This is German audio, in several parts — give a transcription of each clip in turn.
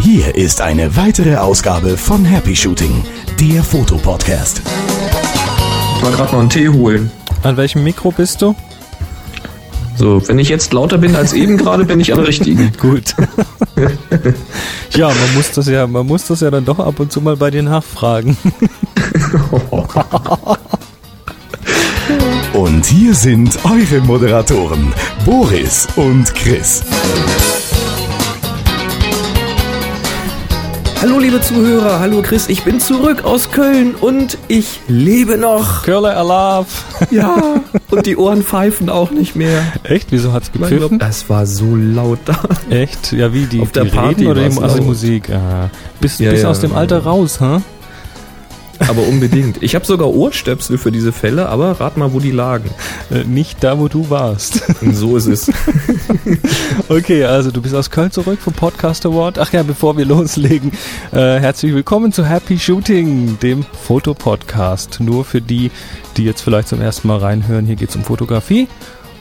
Hier ist eine weitere Ausgabe von Happy Shooting, der Fotopodcast. Ich war gerade noch einen Tee holen. An welchem Mikro bist du? So, wenn ich jetzt lauter bin als eben gerade, bin ich am richtigen. Gut. ja, man muss das ja, man muss das ja dann doch ab und zu mal bei dir nachfragen. Und hier sind eure Moderatoren, Boris und Chris. Hallo liebe Zuhörer, hallo Chris, ich bin zurück aus Köln und ich lebe noch. Curler Alarv. Ja, und die Ohren pfeifen auch nicht mehr. Echt? Wieso hat's gepfiffen? Das war so laut da. Echt? Ja, wie die, Auf der die Party Reden oder die, also die laut. Musik? Ah, bist Ja, bist ja, aus dem ja. Alter raus, hä? Aber unbedingt. Ich habe sogar Ohrstöpsel für diese Fälle, aber rat mal, wo die lagen. Äh, Nicht da, wo du warst. So ist es. Okay, also du bist aus Köln zurück vom Podcast Award. Ach ja, bevor wir loslegen, äh, herzlich willkommen zu Happy Shooting, dem Fotopodcast. Nur für die, die jetzt vielleicht zum ersten Mal reinhören, hier geht's um Fotografie.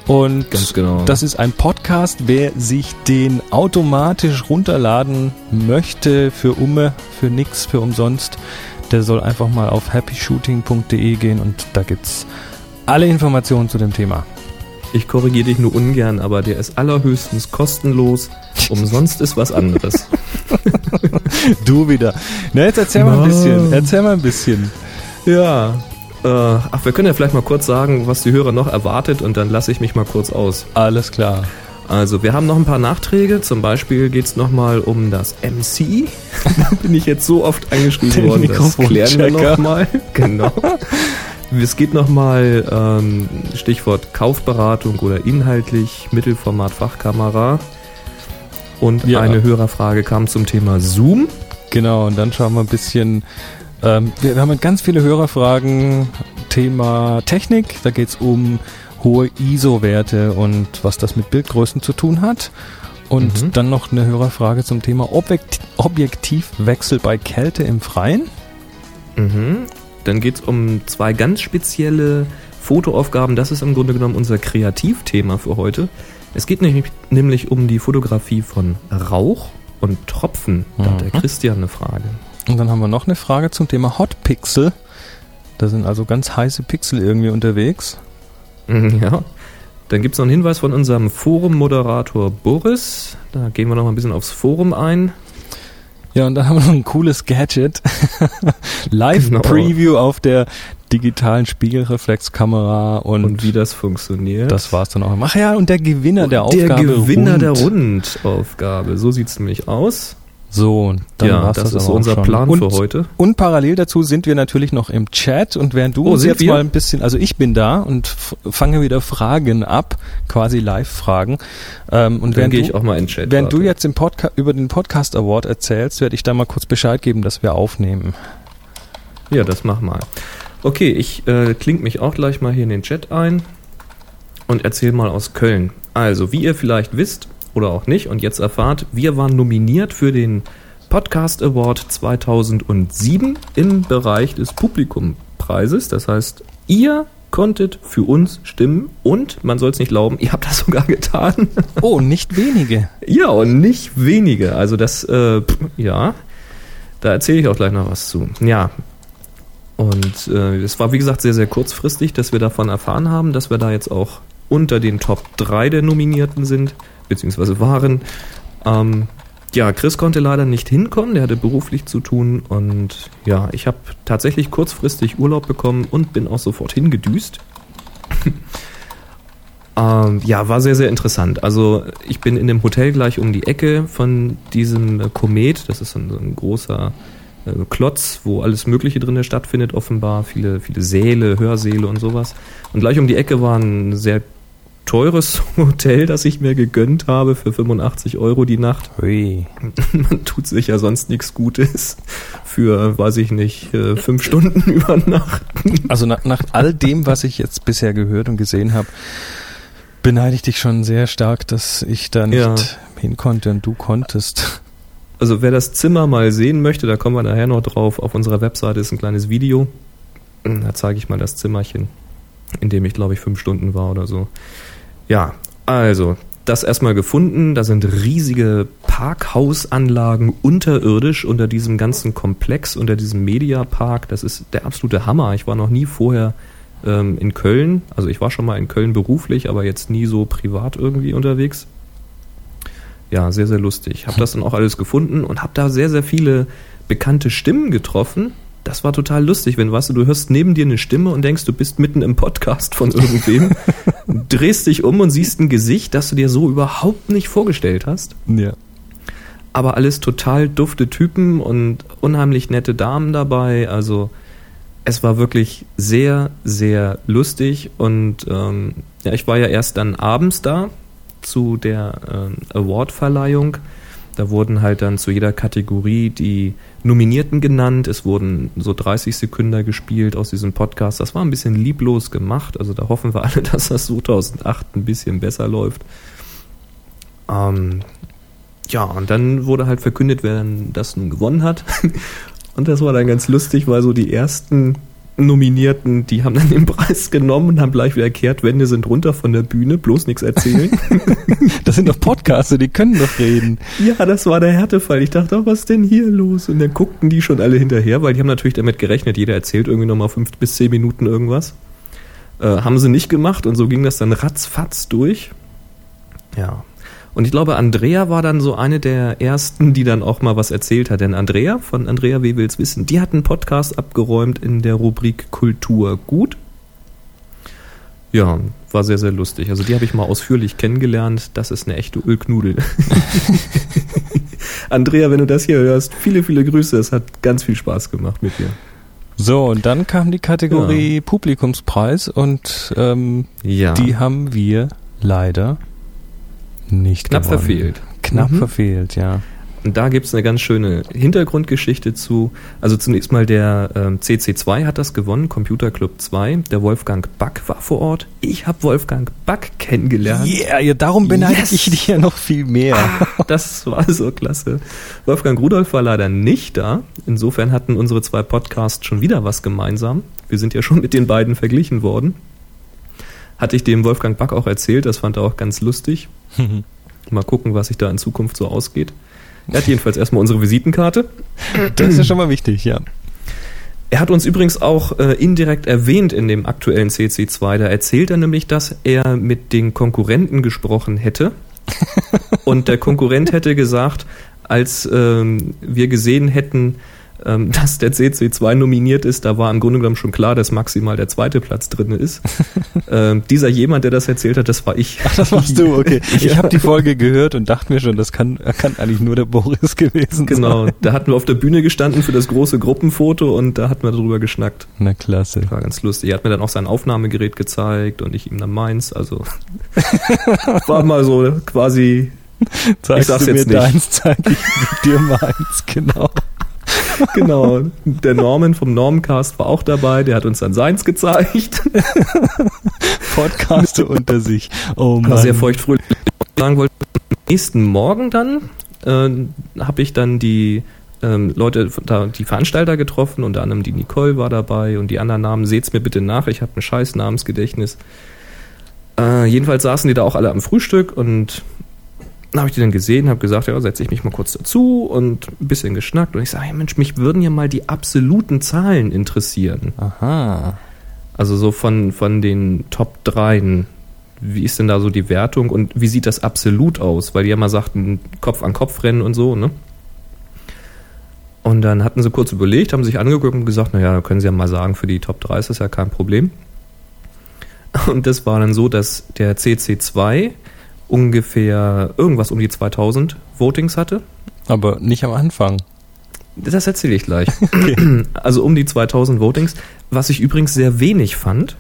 Und Ganz genau. das ist ein Podcast, wer sich den automatisch runterladen möchte für Umme, für nix, für umsonst, der soll einfach mal auf happyshooting.de gehen und da gibt's alle Informationen zu dem Thema. Ich korrigiere dich nur ungern, aber der ist allerhöchstens kostenlos. Umsonst ist was anderes. Du wieder. Na, jetzt erzähl mal ein bisschen. Erzähl mal ein bisschen. Ja. Äh, ach, wir können ja vielleicht mal kurz sagen, was die Hörer noch erwartet und dann lasse ich mich mal kurz aus. Alles klar. Also, wir haben noch ein paar Nachträge. Zum Beispiel geht es nochmal um das MC. da bin ich jetzt so oft angeschrieben Den worden. Das klären wir nochmal. Genau. Es geht nochmal ähm, Stichwort Kaufberatung oder inhaltlich Mittelformat Fachkamera. Und Ja. eine Hörerfrage kam zum Thema Zoom. Genau, und dann schauen wir ein bisschen. Ähm, wir, wir haben ganz viele Hörerfragen. Thema Technik. Da geht's um hohe ISO-Werte und was das mit Bildgrößen zu tun hat. Und Mhm. dann noch eine Hörerfrage zum Thema Objekt Objektivwechsel bei Kälte im Freien. Mhm. Dann geht es um zwei ganz spezielle Fotoaufgaben. Das ist im Grunde genommen unser Kreativthema für heute. Es geht nämlich, nämlich um die Fotografie von Rauch und Tropfen. Da hat der Mhm. Christian eine Frage. Und dann haben wir noch eine Frage zum Thema Hot Pixel. Da sind also ganz heiße Pixel irgendwie unterwegs. Mhm, Ja. Dann gibt es noch einen Hinweis von unserem Forum-Moderator Boris. Da gehen wir noch mal ein bisschen aufs Forum ein. Ja, und dann haben wir noch ein cooles Gadget. Live-Preview auf der digitalen Spiegelreflexkamera und, Und wie das funktioniert. das war's dann auch. Ach ja, und der Gewinner der Aufgabe. der Gewinner Rund. der Rundaufgabe. So sieht es nämlich aus. So, und dann ja, war's das, das, ist unser schon. Plan und, für heute. Und parallel dazu sind wir natürlich noch im Chat und während du Oh, uns jetzt wir? mal ein bisschen, also ich bin da und fange wieder Fragen ab, quasi Live-Fragen. Ähm, und Dann während gehe du, ich auch mal in den Chat. Während du warte. jetzt im Podca über den Podcast Award erzählst, werde ich da mal kurz Bescheid geben, dass wir aufnehmen. Ja, das mach mal. Okay, ich äh, kling mich auch gleich mal hier in den Chat ein und erzähl mal aus Köln. Also, wie ihr vielleicht wisst oder auch nicht und jetzt erfahrt, wir waren nominiert für den Podcast Award 2007 im Bereich des Publikumpreises. Das heißt, ihr konntet für uns stimmen und, man soll es nicht glauben, ihr habt das sogar getan. Oh, nicht wenige. Ja, und nicht wenige. Also das, äh, ja, da erzähle ich auch gleich noch was zu. Ja. Und äh, es war, wie gesagt, sehr, sehr kurzfristig, dass wir davon erfahren haben, dass wir da jetzt auch unter den Top 3 der Nominierten sind, beziehungsweise waren. Ähm, ja, Chris konnte leider nicht hinkommen, der hatte beruflich zu tun und ja, ich habe tatsächlich kurzfristig Urlaub bekommen und bin auch sofort hingedüst. Ähm, ja, war sehr, sehr interessant. Also ich bin in dem Hotel gleich um die Ecke von diesem äh, Komet. Das ist so ein, so ein großer äh, Klotz, wo alles Mögliche drin stattfindet, offenbar. Viele, viele Säle, Hörsäle und sowas. Und gleich um die Ecke war ein sehr teures Hotel, das ich mir gegönnt habe für 85 Euro die Nacht. Hui. Man tut sich ja sonst nichts Gutes für, weiß ich nicht, äh, fünf Stunden übernachten. Also nach, nach all dem, was ich jetzt bisher gehört und gesehen habe, beneide ich dich schon sehr stark, dass ich da nicht Ja. hin konnte und du konntest. Also wer das Zimmer mal sehen möchte, da kommen wir nachher noch drauf. Auf unserer Webseite ist ein kleines Video. Da zeige ich mal das Zimmerchen, in dem ich glaube ich fünf Stunden war oder so. Ja, also das erstmal gefunden. Da sind riesige Parkhausanlagen unterirdisch unter diesem ganzen Komplex, unter diesem Mediapark. Das ist der absolute Hammer. Ich war noch nie vorher ähm, in Köln. Also ich war schon mal in Köln beruflich, aber jetzt nie so privat irgendwie unterwegs. Ja, sehr, sehr lustig. Habe das dann auch alles gefunden und habe da sehr, sehr viele bekannte Stimmen getroffen. Das war total lustig, wenn weißt du, du hörst neben dir eine Stimme und denkst, du bist mitten im Podcast von irgendwem, drehst dich um und siehst ein Gesicht, das du dir so überhaupt nicht vorgestellt hast. Ja. Aber alles total dufte Typen und unheimlich nette Damen dabei. Also es war wirklich sehr, sehr lustig und ähm, ja, ich war ja erst dann abends da zu der ähm, Award-Verleihung. Da wurden halt dann zu jeder Kategorie die Nominierten genannt. Es wurden so 30 Sekunden gespielt aus diesem Podcast. Das war ein bisschen lieblos gemacht. Also da hoffen wir alle, dass das 2008 ein bisschen besser läuft. Ähm, ja, und dann wurde halt verkündet, wer das nun gewonnen hat. Und das war dann ganz lustig, weil so die ersten Nominierten, die haben dann den Preis genommen und haben gleich wieder Kehrtwände, sind runter von der Bühne, bloß nichts erzählen. Das sind doch Podcaster, die können doch reden. ja, das war der Härtefall. Ich dachte, oh, was ist denn hier los? Und dann guckten die schon alle hinterher, weil die haben natürlich damit gerechnet, jeder erzählt irgendwie nochmal fünf bis zehn Minuten irgendwas. Äh, haben sie nicht gemacht und so ging das dann ratzfatz durch. Ja. Und ich glaube, Andrea war dann so eine der ersten, die dann auch mal was erzählt hat. Denn Andrea von Andrea W. will's wissen, die hat einen Podcast abgeräumt in der Rubrik Kultur gut. Ja, war sehr, sehr lustig. Also die habe ich mal ausführlich kennengelernt. Das ist eine echte Ölknudel. Andrea, wenn du das hier hörst, viele, viele Grüße. Es hat ganz viel Spaß gemacht mit dir. So, und dann kam die Kategorie Publikumspreis und ähm, Ja. die haben wir leider nicht Knapp gewonnen. verfehlt. Knapp Mhm. verfehlt, ja. Und da gibt's eine ganz schöne Hintergrundgeschichte zu. Also zunächst mal der ähm, CC2 hat das gewonnen, Computer Club 2. Der Wolfgang Back war vor Ort. Ich habe Wolfgang Back kennengelernt. Yeah, ja, darum beneide Yes. ich dich ja noch viel mehr. Das war so klasse. Wolfgang Rudolf war leider nicht da. Insofern hatten unsere zwei Podcasts schon wieder was gemeinsam. Wir sind ja schon mit den beiden verglichen worden. Hatte ich dem Wolfgang Back auch erzählt, das fand er auch ganz lustig. Mal gucken, was sich da in Zukunft so ausgeht. Er hat jedenfalls erstmal unsere Visitenkarte. Das ist ja schon mal wichtig, ja. Er hat uns übrigens auch äh, indirekt erwähnt in dem aktuellen CC2. Da erzählt er nämlich, dass er mit den Konkurrenten gesprochen hätte. Und der Konkurrent hätte gesagt, als ähm, wir gesehen hätten, ähm, dass der CC2 nominiert ist, da war im Grunde genommen schon klar, dass maximal der zweite Platz drin ist. ähm, dieser jemand, der das erzählt hat, das war ich. Ach, das warst du, okay. Ich Ja. habe die Folge gehört und dachte mir schon, das kann, kann eigentlich nur der Boris gewesen Genau, sein. da hatten wir auf der Bühne gestanden für das große Gruppenfoto und da hatten wir darüber geschnackt. Na klasse. War ganz lustig. Er hat mir dann auch sein Aufnahmegerät gezeigt und ich ihm dann meins. Also war mal so quasi, Zeigst sag's du mir jetzt nicht. deins, zeig ich dir meins, genau. genau. Der Norman vom Normencast war auch dabei, der hat uns dann seins gezeigt. Podcaste unter sich. Oh War Mann. sehr feuchtfröhlich. Sagen wollte, am nächsten Morgen dann äh, habe ich dann die ähm, Leute, die Veranstalter getroffen, unter anderem die Nicole war dabei und die anderen Namen, seht's mir bitte nach, ich habe ein scheiß Namensgedächtnis. Äh, jedenfalls saßen die da auch alle am Frühstück und dann habe ich die dann gesehen, habe gesagt, ja, setze ich mich mal kurz dazu und ein bisschen geschnackt und ich sage, ja Mensch, mich würden ja mal die absoluten Zahlen interessieren. Aha. Also so von, von den Top 3. Wie ist denn da so die Wertung und wie sieht das absolut aus? Weil die ja mal sagten, Kopf an Kopf rennen und so, ne? Und dann hatten sie kurz überlegt, haben sich angeguckt und gesagt, naja, können sie ja mal sagen, für die Top 3 ist das ja kein Problem. Und das war dann so, dass der CC2 ungefähr irgendwas um die 2000 Votings hatte. Aber nicht am Anfang. Das erzähle ich gleich. Also um die 2000 Votings, was ich übrigens sehr wenig fand.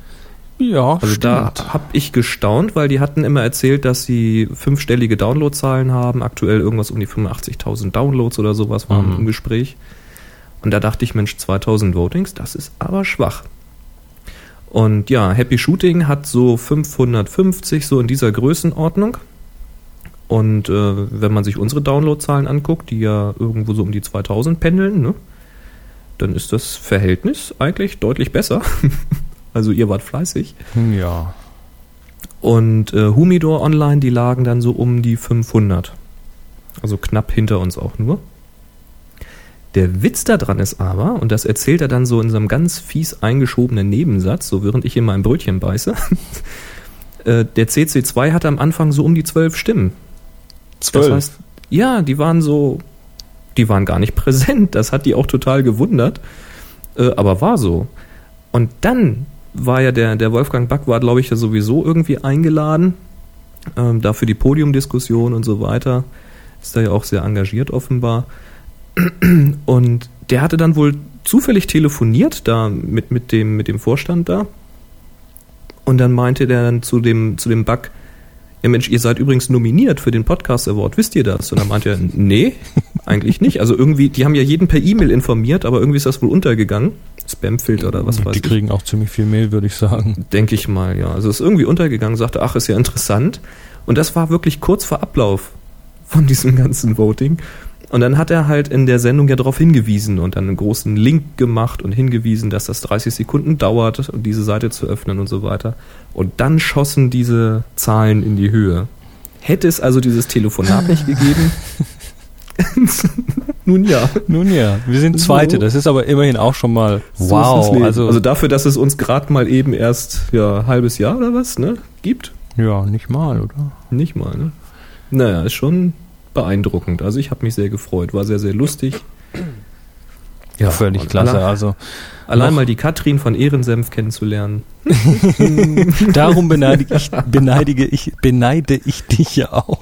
Ja, Also da habe ich gestaunt, weil die hatten immer erzählt, dass sie fünfstellige Downloadzahlen haben. Aktuell irgendwas um die 85.000 Downloads oder sowas waren Mhm. im Gespräch. Und da dachte ich, Mensch, 2000 Votings, das ist aber schwach. Und ja, Happy Shooting hat so 550, so in dieser Größenordnung. Und äh, wenn man sich unsere Downloadzahlen anguckt, die ja irgendwo so um die 2000 pendeln, ne, dann ist das Verhältnis eigentlich deutlich besser. also ihr wart fleißig. Ja. Und äh, Humidor Online, die lagen dann so um die 500. Also knapp hinter uns auch nur. Der Witz daran ist aber, und das erzählt er dann so in so einem ganz fies eingeschobenen Nebensatz, so während ich in mein Brötchen beiße, äh, der CC2 hatte am Anfang so um die zwölf Stimmen. Das heißt, ja, die waren so, die waren gar nicht präsent. Das hat die auch total gewundert. Äh, aber war so. Und dann war ja der, der Wolfgang Back war, glaube ich, ja sowieso irgendwie eingeladen. Ähm, da für die Podiumdiskussion und so weiter. Ist da ja auch sehr engagiert offenbar. Und der hatte dann wohl zufällig telefoniert da mit, mit, dem, mit dem Vorstand da. Und dann meinte der dann zu dem, zu dem Bug, ja Mensch, ihr seid übrigens nominiert für den Podcast Award, wisst ihr das? Und dann meinte er, nee, eigentlich nicht. Also irgendwie, die haben ja jeden per E-Mail informiert, aber irgendwie ist das wohl untergegangen. Spamfilter oder was weiß Die ich. kriegen auch ziemlich viel Mail, würde ich sagen. Denke ich mal, ja. Also ist irgendwie untergegangen, sagte, ach, ist ja interessant. Und das war wirklich kurz vor Ablauf von diesem ganzen Voting. Und dann hat er halt in der Sendung ja darauf hingewiesen und dann einen großen Link gemacht und hingewiesen, dass das 30 Sekunden dauert, um diese Seite zu öffnen und so weiter. Und dann schossen diese Zahlen in die Höhe. Hätte es also dieses Telefonat nicht gegeben? Nun ja. Nun ja, wir sind Zweite. Das ist aber immerhin auch schon mal So wow. Also, also dafür, dass es uns gerade mal eben erst ja ein halbes Jahr oder was, ne, gibt. ja, nicht mal, oder? Nicht mal, ne? Naja, ist schon beeindruckend. Also ich habe mich sehr gefreut, war sehr, sehr lustig. Ja, völlig klasse. alle- Also Allein mal die Katrin von Ehrensenf kennenzulernen. darum beneidige ich, beneidige ich, beneide ich dich ja auch.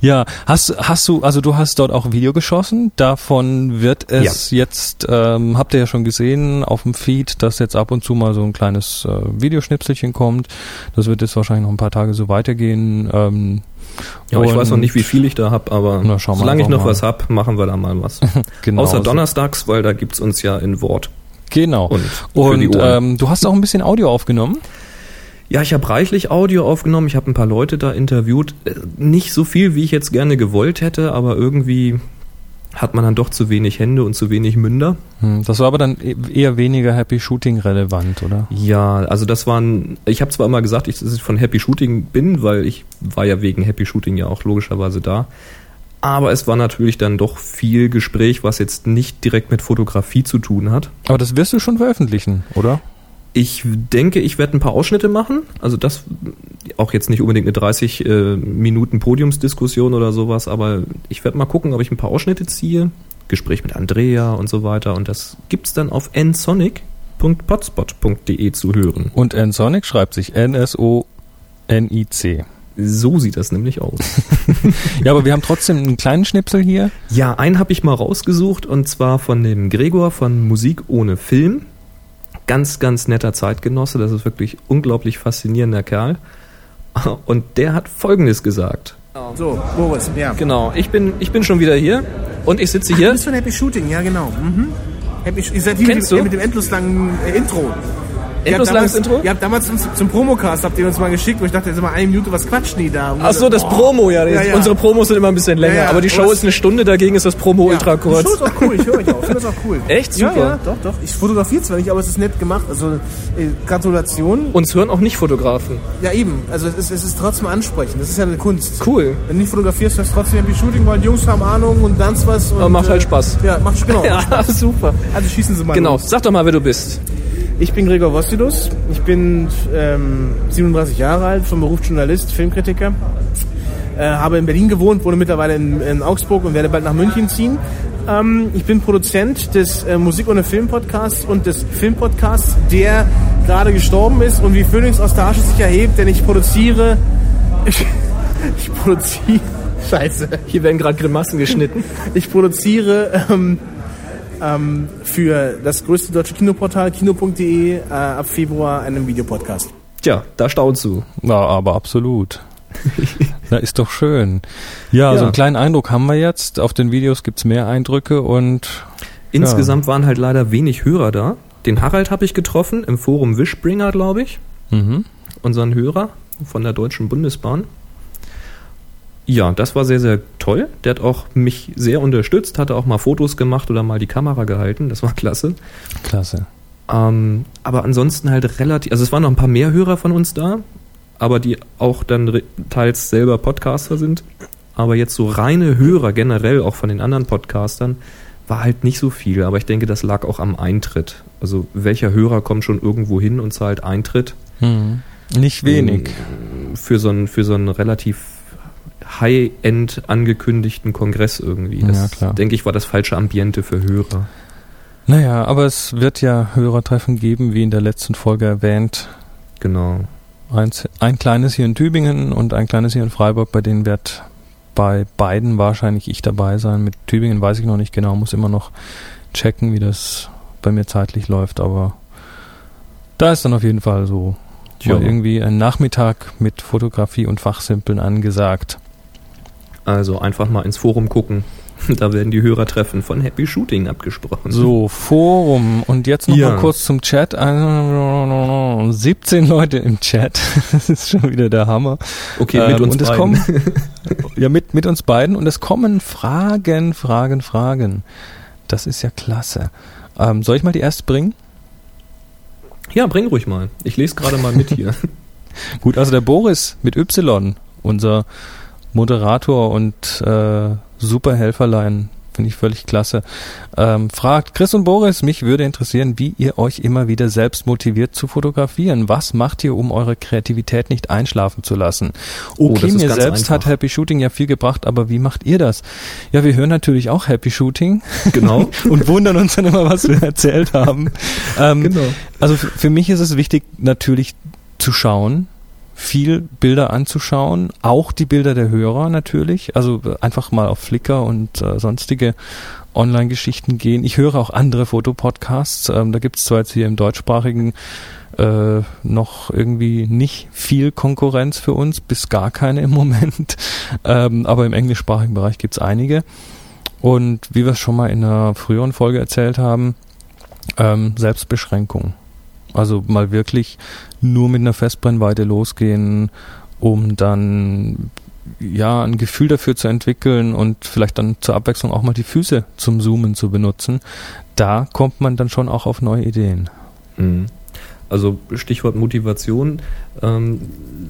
Ja, hast, hast du, also du hast dort auch ein Video geschossen, davon wird es jetzt, ähm, habt ihr ja schon gesehen auf dem Feed, dass jetzt ab und zu mal so ein kleines äh, Videoschnipselchen kommt. Das wird jetzt wahrscheinlich noch ein paar Tage so weitergehen. Ähm, Ja, ich weiß noch nicht, wie viel ich da hab, aber Na, solange ich noch mal. was hab, machen wir da mal was. genau, Außer donnerstags, weil da gibt's uns ja in Wort. Genau. Und Und ähm, du hast auch ein bisschen Audio aufgenommen. Ja, ich habe reichlich Audio aufgenommen. Ich habe ein paar Leute da interviewt. Äh, Nicht so viel, wie ich jetzt gerne gewollt hätte, aber irgendwie hat man dann doch zu wenig Hände und zu wenig Münder. Hm, Das war aber dann e- eher weniger Happy Shooting relevant, oder? Ja, also das waren, ich habe zwar immer gesagt, ich, dass ich von Happy Shooting bin, weil ich war ja wegen Happy Shooting ja auch logischerweise da. Aber es war natürlich dann doch viel Gespräch, was jetzt nicht direkt mit Fotografie zu tun hat. Aber das wirst du schon veröffentlichen, oder? Ich denke, ich werde ein paar Ausschnitte machen. Also das auch jetzt nicht unbedingt eine 30 äh, Minuten Podiumsdiskussion oder sowas, aber ich werde mal gucken, ob ich ein paar Ausschnitte ziehe. Gespräch mit Andrea und so weiter. Und das gibt's dann auf nsonic.potspot.de zu hören. Und Nsonic schreibt sich N-S-O-N-I-C. So sieht das nämlich aus. Ja, aber wir haben trotzdem einen kleinen Schnipsel hier. Ja, einen habe ich mal rausgesucht und zwar von dem Gregor von Musik ohne Film. Ganz, ganz netter Zeitgenosse. Das ist wirklich unglaublich faszinierender Kerl. Und der hat Folgendes gesagt. So, Boris, ja. Genau, ich bin, ich bin schon wieder hier und ich sitze Du hier. bist von Happy Shooting, ja genau. Mhm. Happy, ihr seid hier mit dem, du? mit dem endlos langen äh, Intro. Endlos langes damals- Intro? Ihr habt damals uns zum Promocast, habt ihr uns mal geschickt, wo ich dachte, jetzt mal eine Minute, was quatschen die da? Und Ach so, das Promo, ja. Ja, ja. Unsere Promos sind immer ein bisschen länger, Ja, aber die Show Aber ist eine Stunde, dagegen ist das Promo ultra kurz. Die Show ist auch cool, ich höre euch auch. Ich finde das auch cool. Echt? Super. ja, doch, doch. Ich fotografiere zwar nicht, aber es ist nett gemacht. Also, äh, Gratulation. Uns hören auch nicht Fotografen. Ja, eben. Also, es ist, es ist trotzdem ansprechend. Das ist ja eine Kunst. Cool. Wenn du nicht fotografierst, hast du trotzdem Happy Shooting, weil die Jungs haben Ahnung und dann was. Und, Aber macht halt Spaß. Ja, macht genau. Ja, super. Also schießen Sie mal Genau. los. Sag doch mal, wer du bist. Ich bin Gregor Vostidus. Ich bin ähm, 37 Jahre alt, vom Beruf Journalist, Filmkritiker. Äh, habe in Berlin gewohnt, wohne mittlerweile in, in Augsburg und werde bald nach München ziehen. Ähm, ich bin Produzent des äh, Musik ohne Film Podcasts und des Filmpodcasts, der gerade gestorben ist und wie Phoenix aus der Asche sich erhebt, denn ich produziere. Ich, ich produziere. Scheiße. Hier werden gerade Grimassen geschnitten. Ich produziere ähm, ähm, für das größte deutsche Kinoportal kino.de äh, ab Februar einen Videopodcast. Tja, da staunst du. Ja, aber absolut. Na, ist doch schön. Ja, so Ja. einen kleinen Eindruck haben wir jetzt. Auf den Videos gibt's mehr Eindrücke und Insgesamt waren halt leider wenig Hörer da. Den Harald habe ich getroffen im Forum Wishbringer, glaube ich. mhm. Unseren Hörer von der Deutschen Bundesbahn. Ja, das war sehr, sehr toll. Der hat auch mich sehr unterstützt, hatte auch mal Fotos gemacht oder mal die Kamera gehalten. Das war klasse. klasse. Ähm, aber ansonsten halt relativ, also es waren noch ein paar mehr Hörer von uns da, aber die auch dann teils selber Podcaster sind. Aber jetzt so reine Hörer generell, auch von den anderen Podcastern, war halt nicht so viel. Aber ich denke, das lag auch am Eintritt. Also welcher Hörer kommt schon irgendwo hin und zahlt Eintritt? Hm. Nicht wenig. Für so einen, für so einen relativ High-End angekündigten Kongress irgendwie. Das, Ja, denke ich, war das falsche Ambiente für Hörer. Naja, aber es wird ja Hörertreffen geben, wie in der letzten Folge erwähnt. Genau. Eins, ein kleines hier in Tübingen und ein kleines hier in Freiburg, bei denen wird bei beiden wahrscheinlich ich dabei sein. Mit Tübingen weiß ich noch nicht genau, muss immer noch checken, wie das bei mir zeitlich läuft, aber da ist dann auf jeden Fall so Tja. mal irgendwie ein Nachmittag mit Fotografie und Fachsimpeln angesagt. Also einfach mal ins Forum gucken. Da werden die Hörertreffen von Happy Shooting abgesprochen. So, Forum. Und jetzt noch Ja. mal kurz zum Chat. Äh, 17 Leute im Chat. Das ist schon wieder der Hammer. Okay, mit Ähm, uns und es beiden. kommen, ja, mit, mit uns beiden. Und es kommen Fragen, Fragen, Fragen. Das ist ja klasse. Ähm, soll ich mal die erste bringen? Ja, bring ruhig mal. Ich lese gerade mal mit hier. Gut, also der Boris mit Y, unser Moderator und äh, Superhelferlein, finde ich völlig klasse, ähm, fragt, Chris und Boris, mich würde interessieren, wie ihr euch immer wieder selbst motiviert zu fotografieren. Was macht ihr, um eure Kreativität nicht einschlafen zu lassen? Oh, Okay, ist mir selbst hat einfach. Happy Shooting ja viel gebracht, aber wie macht ihr das? Ja, wir hören natürlich auch Happy Shooting Genau. und wundern uns dann immer, was wir erzählt haben. Ähm, Genau. also für mich ist es wichtig, natürlich zu schauen, viel Bilder anzuschauen, auch die Bilder der Hörer natürlich. Also äh, einfach mal auf Flickr und äh, sonstige Online-Geschichten gehen. Ich höre auch andere Fotopodcasts. Ähm, da gibt es zwar jetzt hier im deutschsprachigen äh, noch irgendwie nicht viel Konkurrenz für uns, bis gar keine im Moment. Ähm, aber im englischsprachigen Bereich gibt es einige. Und wie wir es schon mal in einer früheren Folge erzählt haben, ähm, Selbstbeschränkung. Also mal wirklich nur mit einer Festbrennweite losgehen, um dann ja ein Gefühl dafür zu entwickeln und vielleicht dann zur Abwechslung auch mal die Füße zum Zoomen zu benutzen. Da kommt man dann schon auch auf neue Ideen. Mhm. Also Stichwort Motivation. Ähm,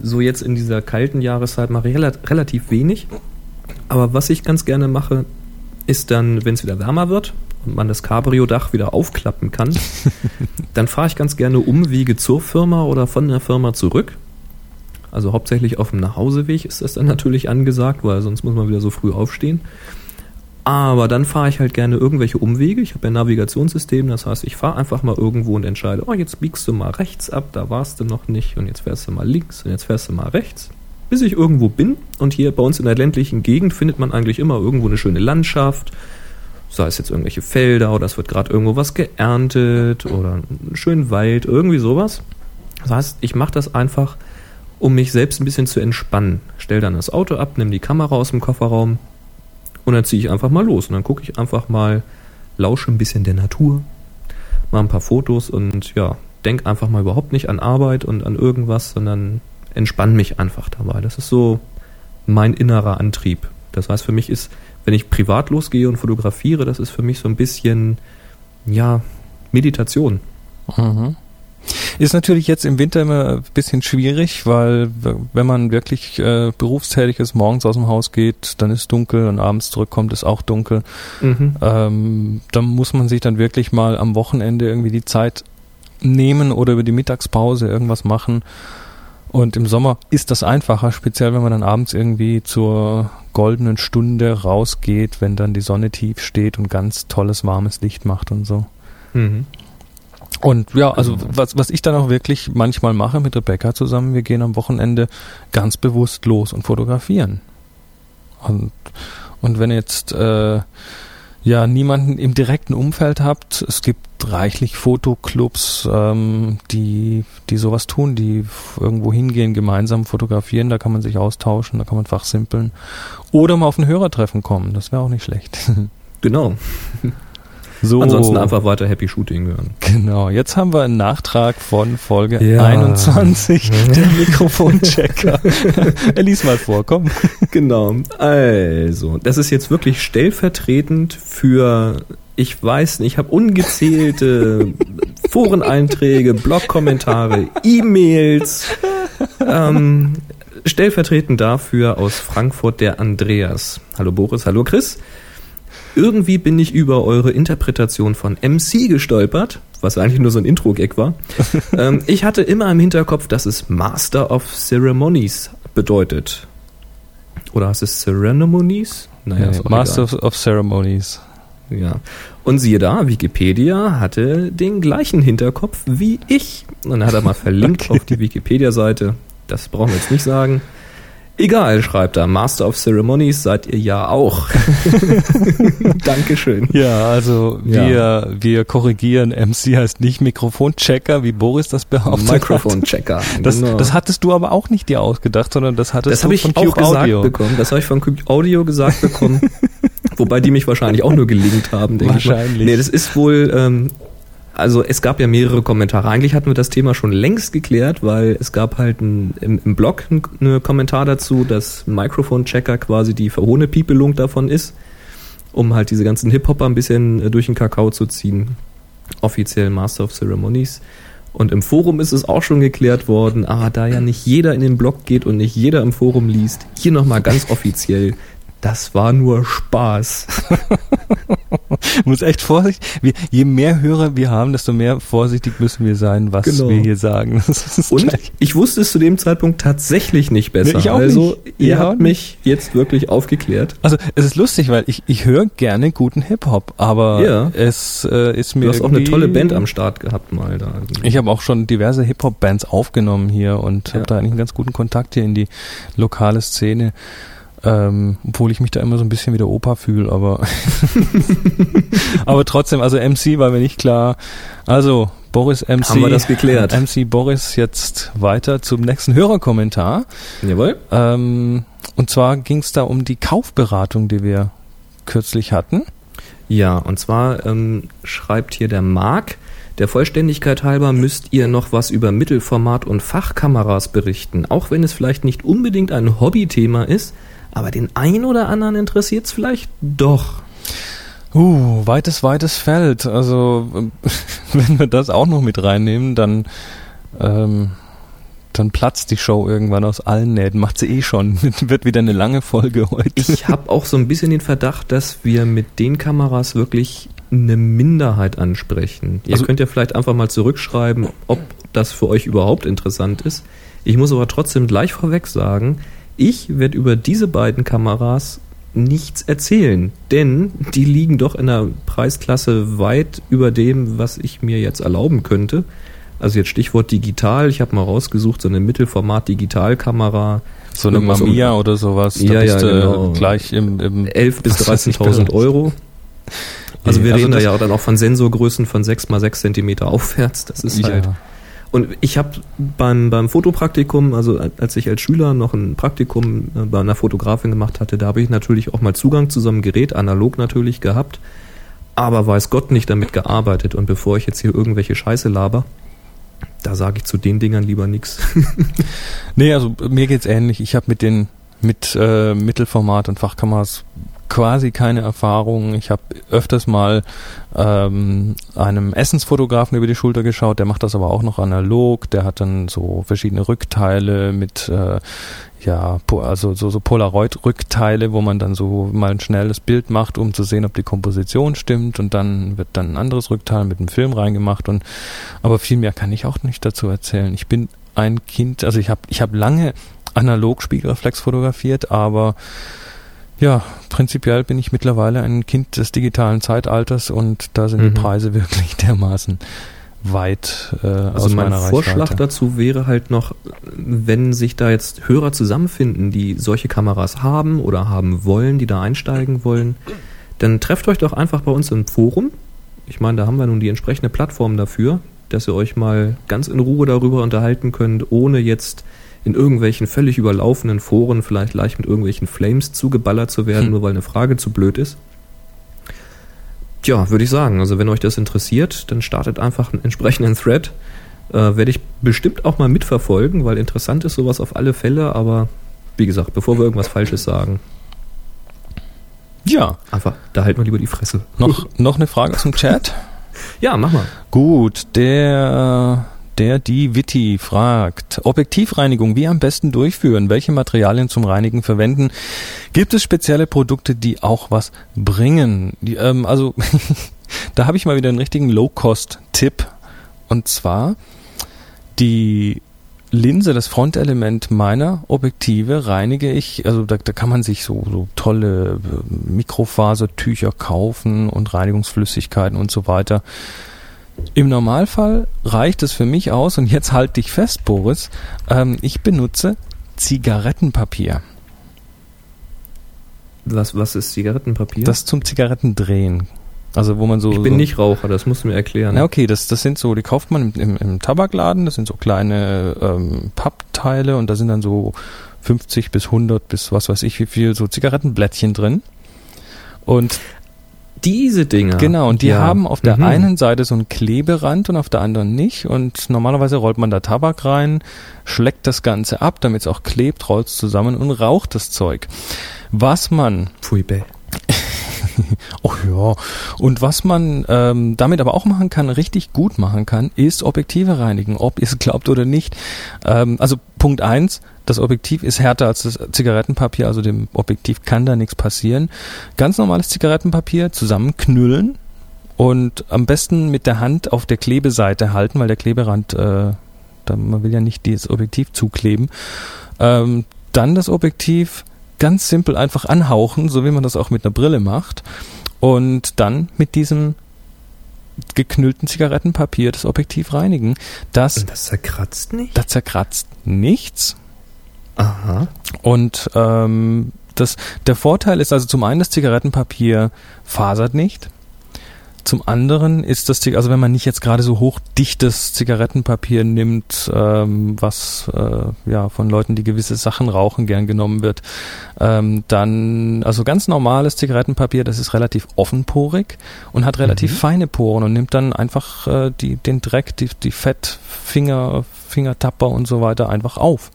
so jetzt in dieser kalten Jahreszeit mache ich rela relativ wenig. Aber was ich ganz gerne mache, ist dann, wenn es wieder wärmer wird man das Cabrio-Dach wieder aufklappen kann, dann fahre ich ganz gerne Umwege zur Firma oder von der Firma zurück. Also hauptsächlich auf dem Nachhauseweg ist das dann natürlich angesagt, weil sonst muss man wieder so früh aufstehen. Aber dann fahre ich halt gerne irgendwelche Umwege. Ich habe ja ein Navigationssystem, das heißt, ich fahre einfach mal irgendwo und entscheide, oh, jetzt biegst du mal rechts ab, da warst du noch nicht und jetzt fährst du mal links und jetzt fährst du mal rechts. Bis ich irgendwo bin und hier bei uns in der ländlichen Gegend findet man eigentlich immer irgendwo eine schöne Landschaft, sei es jetzt irgendwelche Felder oder es wird gerade irgendwo was geerntet oder einen schönen Wald, irgendwie sowas. Das heißt, ich mache das einfach, um mich selbst ein bisschen zu entspannen. Stell dann das Auto ab, nimm die Kamera aus dem Kofferraum und dann ziehe ich einfach mal los. Und dann gucke ich einfach mal, lausche ein bisschen der Natur, mache ein paar Fotos und ja, denk einfach mal überhaupt nicht an Arbeit und an irgendwas, sondern entspann mich einfach dabei. Das ist so mein innerer Antrieb. Das heißt, für mich ist, wenn ich privat losgehe und fotografiere, das ist für mich so ein bisschen, ja, Meditation. Mhm. Ist natürlich jetzt im Winter immer ein bisschen schwierig, weil wenn man wirklich äh, berufstätig ist, morgens aus dem Haus geht, dann ist dunkel und abends zurückkommt, ist auch dunkel. Mhm. Ähm, da muss man sich dann wirklich mal am Wochenende irgendwie die Zeit nehmen oder über die Mittagspause irgendwas machen. Und im Sommer ist das einfacher, speziell wenn man dann abends irgendwie zur goldenen Stunde rausgeht, wenn dann die Sonne tief steht und ganz tolles warmes Licht macht und so. Mhm. Und ja, also was, was ich dann auch wirklich manchmal mache mit Rebecca zusammen, wir gehen am Wochenende ganz bewusst los und fotografieren. Und, und wenn jetzt äh, ja niemanden im direkten Umfeld habt, es gibt reichlich Fotoclubs, ähm, die, die sowas tun, die irgendwo hingehen, gemeinsam fotografieren, da kann man sich austauschen, da kann man fachsimpeln. Oder mal auf ein Hörertreffen kommen, das wäre auch nicht schlecht. Genau. So. Ansonsten einfach weiter Happy Shooting hören. Genau, jetzt haben wir einen Nachtrag von Folge Ja. 21, der Mikrofonchecker. er lies mal vor, komm. Genau. Also, das ist jetzt wirklich stellvertretend für, ich weiß nicht, ich habe ungezählte Foreneinträge, Blogkommentare, E-Mails, ähm, stellvertretend dafür aus Frankfurt der Andreas. Hallo Boris, hallo Chris. Irgendwie bin ich über eure Interpretation von MC gestolpert, was eigentlich nur so ein Intro-Gag war. ähm, ich hatte immer im Hinterkopf, dass es Master of Ceremonies bedeutet. Oder heißt es Ceremonies? Naja, ja, Master egal. of Ceremonies. Ja. Und siehe da, Wikipedia hatte den gleichen Hinterkopf wie ich. Und dann hat er mal verlinkt okay. auf die Wikipedia-Seite. Das brauchen wir jetzt nicht sagen. Egal, schreibt er. Master of Ceremonies seid ihr ja auch. Dankeschön. Ja, also wir, ja. wir korrigieren. MC heißt nicht Mikrofonchecker, wie Boris das behauptet Mikrofonchecker. Das, genau. das hattest du aber auch nicht dir ausgedacht, sondern das hattest das du von Cube Audio. bekommen. Das habe ich von Cube Audio gesagt bekommen. Wobei die mich wahrscheinlich auch nur gelingt haben, denke wahrscheinlich. ich mal. Nee, das ist wohl ähm, also es gab ja mehrere Kommentare. Eigentlich hatten wir das Thema schon längst geklärt, weil es gab halt ein, im, im Blog einen Kommentar dazu, dass Microphone-Checker quasi die verhohene Piepelung davon ist, um halt diese ganzen Hip-Hopper ein bisschen äh, durch den Kakao zu ziehen. Offiziell Master of Ceremonies. Und im Forum ist es auch schon geklärt worden, aber da ja nicht jeder in den Blog geht und nicht jeder im Forum liest, hier nochmal ganz offiziell, das war nur Spaß. Muss echt vorsichtig. je mehr Hörer wir haben, desto mehr vorsichtig müssen wir sein, was genau. wir hier sagen. Und gleich. ich wusste es zu dem Zeitpunkt tatsächlich nicht besser. Nee, ich auch also nicht. ihr ja, habt mich jetzt wirklich aufgeklärt. Also es ist lustig, weil ich, ich höre gerne guten Hip-Hop, aber ja. es äh, ist mir. Du hast auch eine tolle Band am Start gehabt mal da. Ich habe auch schon diverse Hip-Hop-Bands aufgenommen hier und ja. habe da eigentlich einen ganz guten Kontakt hier in die lokale Szene. Ähm, obwohl ich mich da immer so ein bisschen wie der Opa fühle, aber aber trotzdem, also MC war mir nicht klar. Also Boris MC. Haben wir das geklärt? MC Boris jetzt weiter zum nächsten Hörerkommentar. Jawohl. Ähm, und zwar ging es da um die Kaufberatung, die wir kürzlich hatten. Ja, und zwar ähm, schreibt hier der Marc, der Vollständigkeit halber müsst ihr noch was über Mittelformat und Fachkameras berichten, auch wenn es vielleicht nicht unbedingt ein Hobbythema ist, aber den einen oder anderen interessiert es vielleicht doch. Uh, weites, weites Feld. Also, wenn wir das auch noch mit reinnehmen, dann, ähm, dann platzt die Show irgendwann aus allen Nähten. Macht sie eh schon. Wird wieder eine lange Folge heute. Ich habe auch so ein bisschen den Verdacht, dass wir mit den Kameras wirklich eine Minderheit ansprechen. Ihr also, könnt ja vielleicht einfach mal zurückschreiben, ob das für euch überhaupt interessant ist. Ich muss aber trotzdem gleich vorweg sagen, ich werde über diese beiden Kameras nichts erzählen, denn die liegen doch in einer Preisklasse weit über dem, was ich mir jetzt erlauben könnte. Also jetzt Stichwort digital, ich habe mal rausgesucht, so eine Mittelformat-Digitalkamera. So eine Mamiya um, oder sowas. Da ja, ja, genau. gleich im, im 11 bis 13.000 Euro. Also wir also reden da ja auch dann auch von Sensorgrößen von 6 mal 6 Zentimeter aufwärts. Das ist halt ja. Und ich habe beim, beim Fotopraktikum, also als ich als Schüler noch ein Praktikum äh, bei einer Fotografin gemacht hatte, da habe ich natürlich auch mal Zugang zu so einem Gerät, analog natürlich gehabt, aber weiß Gott nicht damit gearbeitet. Und bevor ich jetzt hier irgendwelche Scheiße laber, da sage ich zu den Dingern lieber nichts. Nee, also mir geht's ähnlich. Ich habe mit den mit äh, Mittelformat und Fachkameras quasi keine Erfahrung. Ich habe öfters mal ähm, einem Essensfotografen über die Schulter geschaut, der macht das aber auch noch analog, der hat dann so verschiedene Rückteile mit äh, ja, also so, so Polaroid-Rückteile, wo man dann so mal ein schnelles Bild macht, um zu sehen, ob die Komposition stimmt und dann wird dann ein anderes Rückteil mit einem Film reingemacht und aber viel mehr kann ich auch nicht dazu erzählen. Ich bin ein Kind, also ich habe ich habe lange analog Spiegelreflex fotografiert, aber ja, prinzipiell bin ich mittlerweile ein Kind des digitalen Zeitalters und da sind mhm. die Preise wirklich dermaßen weit äh, also aus mein Vorschlag dazu wäre halt noch, wenn sich da jetzt Hörer zusammenfinden, die solche Kameras haben oder haben wollen, die da einsteigen wollen, dann trefft euch doch einfach bei uns im Forum. Ich meine, da haben wir nun die entsprechende Plattform dafür, dass ihr euch mal ganz in Ruhe darüber unterhalten könnt, ohne jetzt in irgendwelchen völlig überlaufenden Foren vielleicht leicht mit irgendwelchen Flames zugeballert zu werden, hm. nur weil eine Frage zu blöd ist. Tja, würde ich sagen. Also wenn euch das interessiert, dann startet einfach einen entsprechenden Thread. Äh, Werde ich bestimmt auch mal mitverfolgen, weil interessant ist sowas auf alle Fälle, aber wie gesagt, bevor wir irgendwas Falsches sagen. Ja. Einfach, da halten wir lieber die Fresse. Noch, noch eine Frage aus dem Chat? ja, mach mal. Gut, der Der die Witti fragt, Objektivreinigung, wie am besten durchführen? Welche Materialien zum Reinigen verwenden? Gibt es spezielle Produkte, die auch was bringen? Die, ähm, also, da habe ich mal wieder einen richtigen Low-Cost-Tipp. Und zwar die Linse, das Frontelement meiner Objektive reinige ich, also da, da kann man sich so, so tolle äh, Mikrofasertücher kaufen und Reinigungsflüssigkeiten und so weiter. Im Normalfall reicht es für mich aus, und jetzt halte dich fest, Boris, ähm, ich benutze Zigarettenpapier. Was, was ist Zigarettenpapier? Das zum Zigarettendrehen. Also wo man so. ich bin so, nicht Raucher, das musst du mir erklären. Na okay, das, das sind so, die kauft man im, im, im Tabakladen, das sind so kleine ähm, Pappteile und da sind dann so 50 bis 100 bis was weiß ich wie viel so Zigarettenblättchen drin. Und Diese Dinger. Genau, und die Ja. haben auf der Mhm. einen Seite so einen Kleberand und auf der anderen nicht. Und normalerweise rollt man da Tabak rein, schleckt das Ganze ab, damit es auch klebt, rollt es zusammen und raucht das Zeug. Was man, Pfui, oh ja, und was man ähm, damit aber auch machen kann, richtig gut machen kann, ist Objektive reinigen, ob ihr es glaubt oder nicht. Ähm, also Punkt eins: das Objektiv ist härter als das Zigarettenpapier, also dem Objektiv kann da nichts passieren. Ganz normales Zigarettenpapier zusammenknüllen und am besten mit der Hand auf der Klebeseite halten, weil der Kleberand, äh, da, man will ja nicht dieses Objektiv zukleben. Ähm, dann das Objektiv ganz simpel einfach anhauchen, so wie man das auch mit einer Brille macht. Und dann mit diesem geknüllten Zigarettenpapier das Objektiv reinigen. Das, Das zerkratzt nicht? das zerkratzt nichts. Aha. Und ähm, das, der Vorteil ist also zum einen, das Zigarettenpapier fasert nicht. Zum anderen ist das, also wenn man nicht jetzt gerade so hochdichtes Zigarettenpapier nimmt, ähm, was äh, ja von Leuten, die gewisse Sachen rauchen, gern genommen wird, ähm, dann, also ganz normales Zigarettenpapier, das ist relativ offenporig und hat relativ Mhm. feine Poren und nimmt dann einfach äh, die, den Dreck, die, die Fett, Finger, Fingertapper und so weiter einfach auf.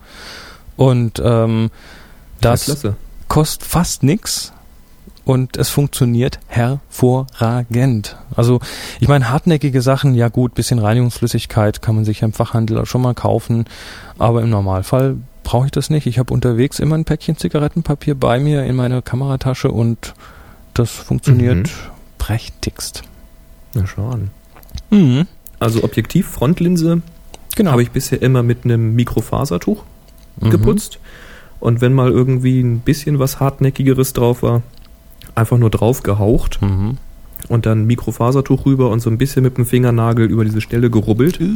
Und ähm, das ja, kostet fast nix und es funktioniert hervorragend. Also ich meine, hartnäckige Sachen, ja gut, bisschen Reinigungsflüssigkeit kann man sich im Fachhandel schon mal kaufen, aber im Normalfall brauche ich das nicht. Ich habe unterwegs immer ein Päckchen Zigarettenpapier bei mir in meiner Kameratasche und das funktioniert Mhm. prächtigst. Na, schau an. Mhm. Also Objektiv, Frontlinse Genau. habe ich bisher immer mit einem Mikrofasertuch Mhm. geputzt. Und wenn mal irgendwie ein bisschen was hartnäckigeres drauf war, einfach nur drauf gehaucht Mhm. und dann Mikrofasertuch rüber und so ein bisschen mit dem Fingernagel über diese Stelle gerubbelt. Ja,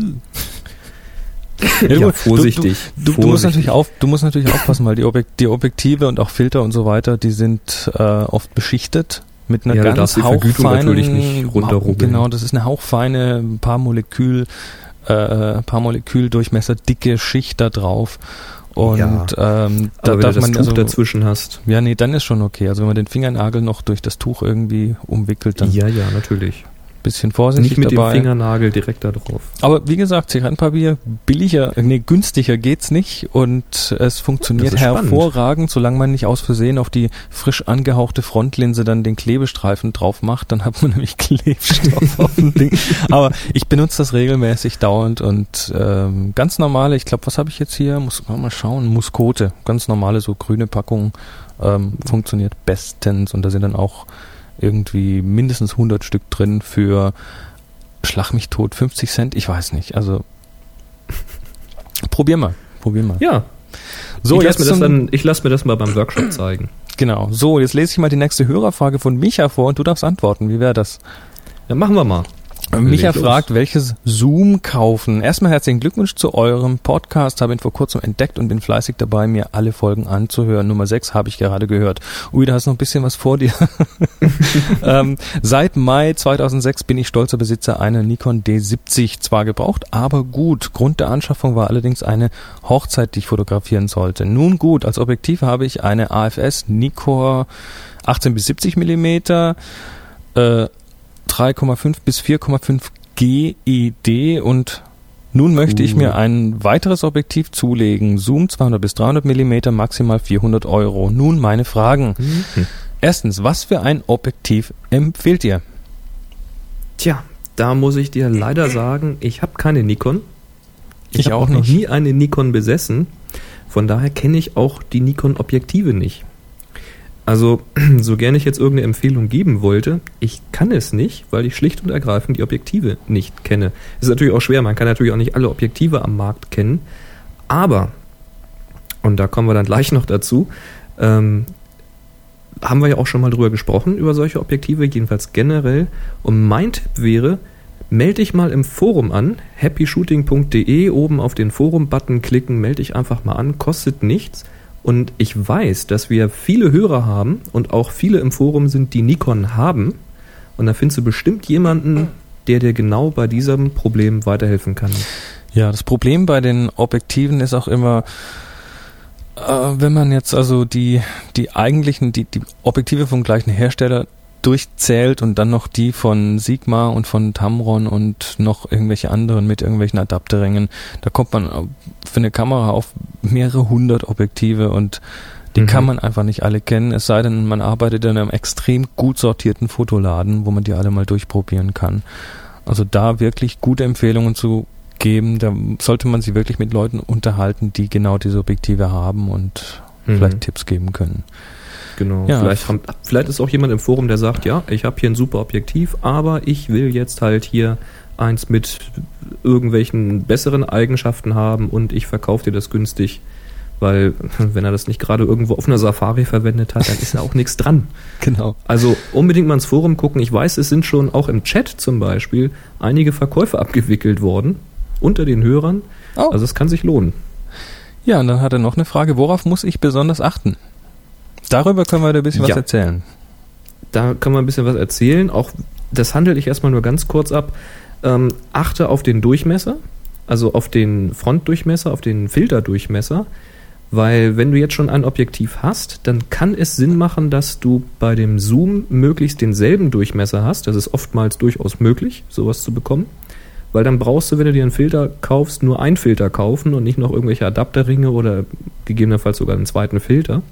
Ja, du- vorsichtig. Du, du, musst vorsichtig. natürlich auf, du musst natürlich aufpassen, weil die, Objek die Objektive und auch Filter und so weiter, die sind äh, oft beschichtet mit einer Ja, ganz Vergütung hauchfeinen. Genau, das ist eine hauchfeine, ein paar Molekül, äh, paar Molekül Durchmesser dicke Schicht da drauf. Und Ja. ähm, da Aber wenn darf du das man Tuch also, dazwischen hast. ja nee, dann ist schon okay. Also wenn man den Fingernagel noch durch das Tuch irgendwie umwickelt, dann Ja, ja, natürlich. Bisschen vorsichtig Nicht mit dabei. dem Fingernagel direkt da drauf. Aber wie gesagt, Zigarettenpapier billiger, nee, günstiger geht's nicht und es funktioniert hervorragend, solange man nicht aus Versehen auf die frisch angehauchte Frontlinse dann den Klebestreifen drauf macht, dann hat man nämlich Klebstoff auf dem Ding. Aber ich benutze das regelmäßig dauernd und ähm, ganz normale, ich glaube, was habe ich jetzt hier? Muss mal schauen, Muskote, ganz normale so grüne Packung ähm, funktioniert bestens und da sind dann auch irgendwie mindestens 100 Stück drin für Schlag mich tot, 50 Cent, ich weiß nicht. Also probier mal, probier mal. Ja, So, ich lasse mir, das zum- dann- ich lass mir das mal beim Workshop zeigen. genau. So, jetzt lese ich mal die nächste Hörerfrage von Micha vor und du darfst antworten. Wie wäre das? Ja, machen wir mal. Micha fragt, welches Zoom kaufen? Erstmal herzlichen Glückwunsch zu eurem Podcast. Habe ihn vor kurzem entdeckt und bin fleißig dabei, mir alle Folgen anzuhören. Nummer 6 habe ich gerade gehört. Ui, da hast du noch ein bisschen was vor dir. ähm, seit Mai 2006 bin ich stolzer Besitzer einer Nikon D70. Zwar gebraucht, aber gut. Grund der Anschaffung war allerdings eine Hochzeit, die ich fotografieren sollte. Nun gut, als Objektiv habe ich eine AFS Nikkor 18 bis 70 Millimeter. Äh, 3,5 bis 4,5 GED und nun möchte ich Uh. mir ein weiteres Objektiv zulegen. Zoom 200 bis 300 Millimeter, maximal 400 Euro. Nun meine Fragen. Mhm. Erstens, was für ein Objektiv empfiehlt ihr? Tja, da muss ich dir leider sagen, ich habe keine Nikon. Ich, Ich habe auch auch noch nicht. nie eine Nikon besessen. Von daher kenne ich auch die Nikon-Objektive nicht. Also, so gerne ich jetzt irgendeine Empfehlung geben wollte, ich kann es nicht, weil ich schlicht und ergreifend die Objektive nicht kenne. Ist natürlich auch schwer, man kann natürlich auch nicht alle Objektive am Markt kennen. Aber, und da kommen wir dann gleich noch dazu, ähm, haben wir ja auch schon mal drüber gesprochen, über solche Objektive, jedenfalls generell. Und mein Tipp wäre, melde dich mal im Forum an, happyshooting.de, oben auf den Forum-Button klicken, melde dich einfach mal an, kostet nichts. Und ich weiß, dass wir viele Hörer haben und auch viele im Forum sind, die Nikon haben. Und da findest du bestimmt jemanden, der dir genau bei diesem Problem weiterhelfen kann. Ja, das Problem bei den Objektiven ist auch immer, äh, wenn man jetzt also die, die eigentlichen, die, die Objektive vom gleichen Hersteller durchzählt und dann noch die von Sigma und von Tamron und noch irgendwelche anderen mit irgendwelchen Adapterringen, da kommt man für eine Kamera auf mehrere hundert Objektive und die Mhm. kann man einfach nicht alle kennen, es sei denn, man arbeitet in einem extrem gut sortierten Fotoladen, wo man die alle mal durchprobieren kann. Also da wirklich gute Empfehlungen zu geben, da sollte man sich wirklich mit Leuten unterhalten, die genau diese Objektive haben und Mhm. vielleicht Tipps geben können. Genau. Ja. Vielleicht, haben, vielleicht ist auch jemand im Forum, der sagt, ja, ich habe hier ein super Objektiv, aber ich will jetzt halt hier eins mit irgendwelchen besseren Eigenschaften haben und ich verkaufe dir das günstig, weil wenn er das nicht gerade irgendwo auf einer Safari verwendet hat, dann ist da auch nichts dran. Genau. Also unbedingt mal ins Forum gucken. Ich weiß, es sind schon auch im Chat zum Beispiel einige Verkäufe abgewickelt worden unter den Hörern. Oh. Also es kann sich lohnen. Ja, und dann hat er noch eine Frage, worauf muss ich besonders achten? Darüber können wir dir ein bisschen Ja. was erzählen. da kann man ein bisschen was erzählen. Auch das handle ich erstmal nur ganz kurz ab. Ähm, achte auf den Durchmesser, also auf den Frontdurchmesser, auf den Filterdurchmesser, weil wenn du jetzt schon ein Objektiv hast, dann kann es Sinn machen, dass du bei dem Zoom möglichst denselben Durchmesser hast. Das ist oftmals durchaus möglich, sowas zu bekommen. Weil dann brauchst du, wenn du dir einen Filter kaufst, nur einen Filter kaufen und nicht noch irgendwelche Adapterringe oder gegebenenfalls sogar einen zweiten Filter.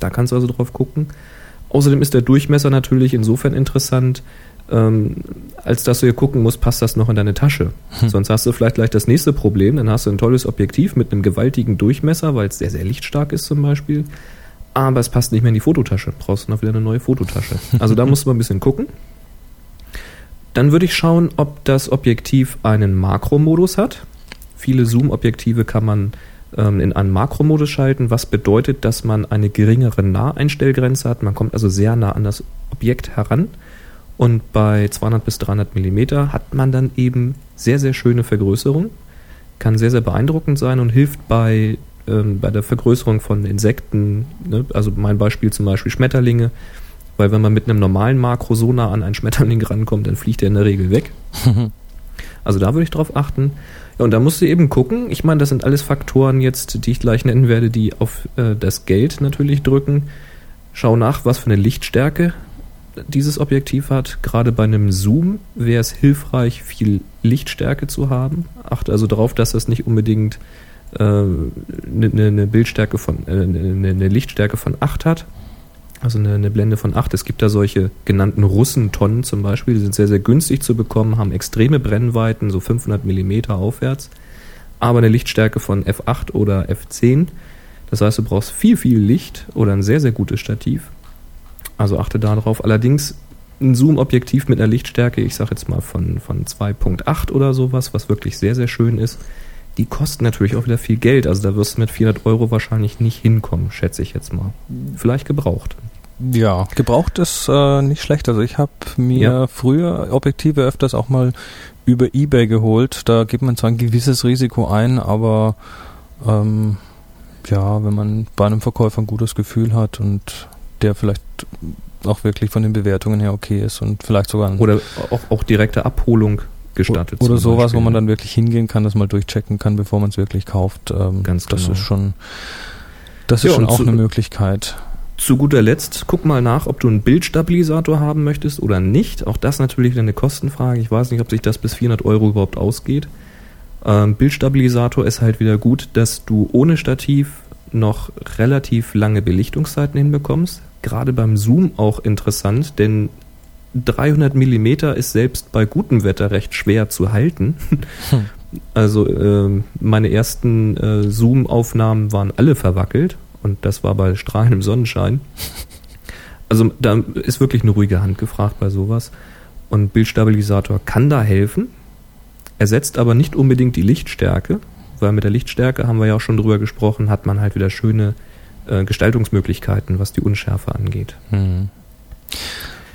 Da kannst du also drauf gucken. Außerdem ist der Durchmesser natürlich insofern interessant, ähm, als dass du hier gucken musst, passt das noch in deine Tasche. Sonst hast du vielleicht gleich das nächste Problem, dann hast du ein tolles Objektiv mit einem gewaltigen Durchmesser, weil es sehr, sehr lichtstark ist zum Beispiel. Aber es passt nicht mehr in die Fototasche. Brauchst du noch wieder eine neue Fototasche. Also da musst du mal ein bisschen gucken. Dann würde ich schauen, ob das Objektiv einen Makromodus hat. Viele Zoom-Objektive kann man in einen Makromodus schalten, was bedeutet, dass man eine geringere Naheinstellgrenze hat. Man kommt also sehr nah an das Objekt heran. Und bei 200 bis 300 Millimeter hat man dann eben sehr, sehr schöne Vergrößerung. Kann sehr, sehr beeindruckend sein und hilft bei, ähm, bei der Vergrößerung von Insekten. Ne? Also mein Beispiel zum Beispiel Schmetterlinge. Weil wenn man mit einem normalen Makro so nah an einen Schmetterling rankommt, dann fliegt er in der Regel weg. Also da würde ich drauf achten. Und da musst du eben gucken. Ich meine, das sind alles Faktoren jetzt, die ich gleich nennen werde, die auf äh, das Geld natürlich drücken. Schau nach, was für eine Lichtstärke dieses Objektiv hat. Gerade bei einem Zoom wäre es hilfreich, viel Lichtstärke zu haben. Achte also darauf, dass das nicht unbedingt eine äh, ne, ne Bildstärke von, eine äh, ne, ne Lichtstärke von 8 hat. Also eine, eine Blende von 8. Es gibt da solche genannten Russentonnen zum Beispiel, die sind sehr, sehr günstig zu bekommen, haben extreme Brennweiten, so 500 Millimeter aufwärts, aber eine Lichtstärke von F8 oder F10. Das heißt, du brauchst viel, viel Licht oder ein sehr, sehr gutes Stativ. Also achte darauf. Allerdings ein Zoom-Objektiv mit einer Lichtstärke, ich sage jetzt mal von, von 2.8 oder sowas, was wirklich sehr, sehr schön ist, die kosten natürlich auch wieder viel Geld. Also da wirst du mit 400 Euro wahrscheinlich nicht hinkommen, schätze ich jetzt mal. Vielleicht gebraucht. Ja, gebraucht ist äh, nicht schlecht. Also ich habe mir Ja. früher Objektive öfters auch mal über Ebay geholt. Da gibt man zwar ein gewisses Risiko ein, aber ähm, ja, wenn man bei einem Verkäufer ein gutes Gefühl hat und der vielleicht auch wirklich von den Bewertungen her okay ist und vielleicht sogar Oder auch, auch direkte Abholung gestattet. Oder sowas, Beispiel. wo man dann wirklich hingehen kann, das mal durchchecken kann, bevor man es wirklich kauft. Ähm, Ganz Das genau. ist schon, das ist schon und auch zu- eine Möglichkeit. Zu guter Letzt, guck mal nach, ob du einen Bildstabilisator haben möchtest oder nicht. Auch das natürlich wieder eine Kostenfrage. Ich weiß nicht, ob sich das bis 400 Euro überhaupt ausgeht. Ähm, Bildstabilisator ist halt wieder gut, dass du ohne Stativ noch relativ lange Belichtungszeiten hinbekommst. Gerade beim Zoom auch interessant, denn 300 Millimeter ist selbst bei gutem Wetter recht schwer zu halten. Also äh, meine ersten äh, Zoom-Aufnahmen waren alle verwackelt und das war bei strahlendem Sonnenschein. Also da ist wirklich eine ruhige Hand gefragt bei sowas. Und Bildstabilisator kann da helfen, ersetzt aber nicht unbedingt die Lichtstärke, weil mit der Lichtstärke haben wir ja auch schon drüber gesprochen, hat man halt wieder schöne äh, Gestaltungsmöglichkeiten, was die Unschärfe angeht. Hm.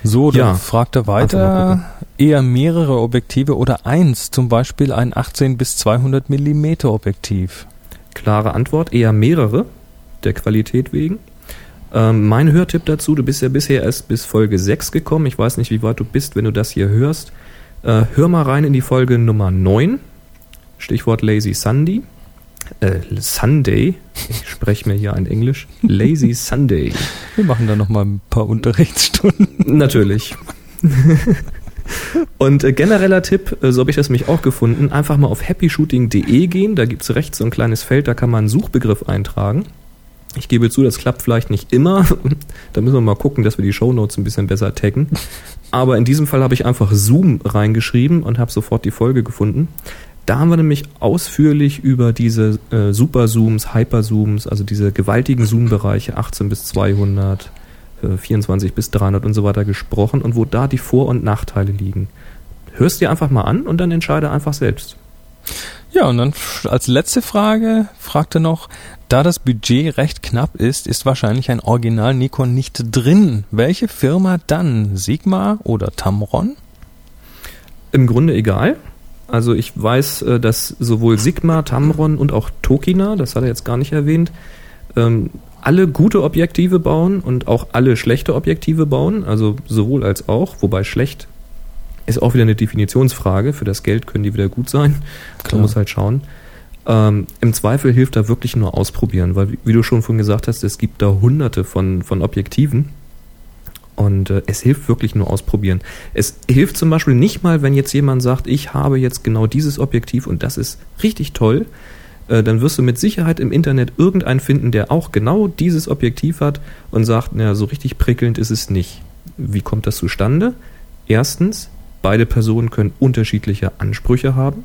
So, dann Ja. fragt er weiter, eher mehrere Objektive oder eins, zum Beispiel ein 18 bis 200 Millimeter Objektiv. Klare Antwort, eher mehrere, der Qualität wegen. Ähm, mein Hörtipp dazu, du bist ja bisher erst bis Folge 6 gekommen. Ich weiß nicht, wie weit du bist, wenn du das hier hörst. Äh, hör mal rein in die Folge Nummer 9. Stichwort Lazy Sunday. Äh, Sunday. Ich spreche mir hier ein Englisch. Lazy Sunday. Wir machen da nochmal ein paar Unterrichtsstunden. Natürlich. Und äh, genereller Tipp, äh, so habe ich das mich auch gefunden, einfach mal auf happyshooting.de gehen. Da gibt's rechts so ein kleines Feld, da kann man einen Suchbegriff eintragen. Ich gebe zu, das klappt vielleicht nicht immer. da müssen wir mal gucken, dass wir die Shownotes ein bisschen besser taggen. Aber in diesem Fall habe ich einfach Zoom reingeschrieben und habe sofort die Folge gefunden. Da haben wir nämlich ausführlich über diese äh, Superzooms, Hyperzooms, also diese gewaltigen Zoom-Bereiche 18 bis 200, äh, 24 bis 300 und so weiter gesprochen und wo da die Vor- und Nachteile liegen. Hörst dir einfach mal an und dann entscheide einfach selbst. Ja, und dann als letzte Frage fragt er noch, da das Budget recht knapp ist, ist wahrscheinlich ein Original Nikon nicht drin. Welche Firma dann? Sigma oder Tamron? Im Grunde egal. Also ich weiß, äh, dass sowohl Sigma, Tamron und auch Tokina, das hat er jetzt gar nicht erwähnt, ähm, alle gute Objektive bauen und auch alle schlechte Objektive bauen, also sowohl als auch, wobei schlecht ist auch wieder eine Definitionsfrage. Für das Geld können die wieder gut sein. Klar. Man muss halt schauen. Ähm, Im Zweifel hilft da wirklich nur ausprobieren, weil wie, du schon vorhin gesagt hast, es gibt da hunderte von, von Objektiven. Und äh, es hilft wirklich nur ausprobieren. Es hilft zum Beispiel nicht mal, wenn jetzt jemand sagt, ich habe jetzt genau dieses Objektiv und das ist richtig toll. Äh, dann wirst du mit Sicherheit im Internet irgendeinen finden, der auch genau dieses Objektiv hat und sagt, naja, so richtig prickelnd ist es nicht. Wie kommt das zustande? Erstens, beide Personen können unterschiedliche Ansprüche haben.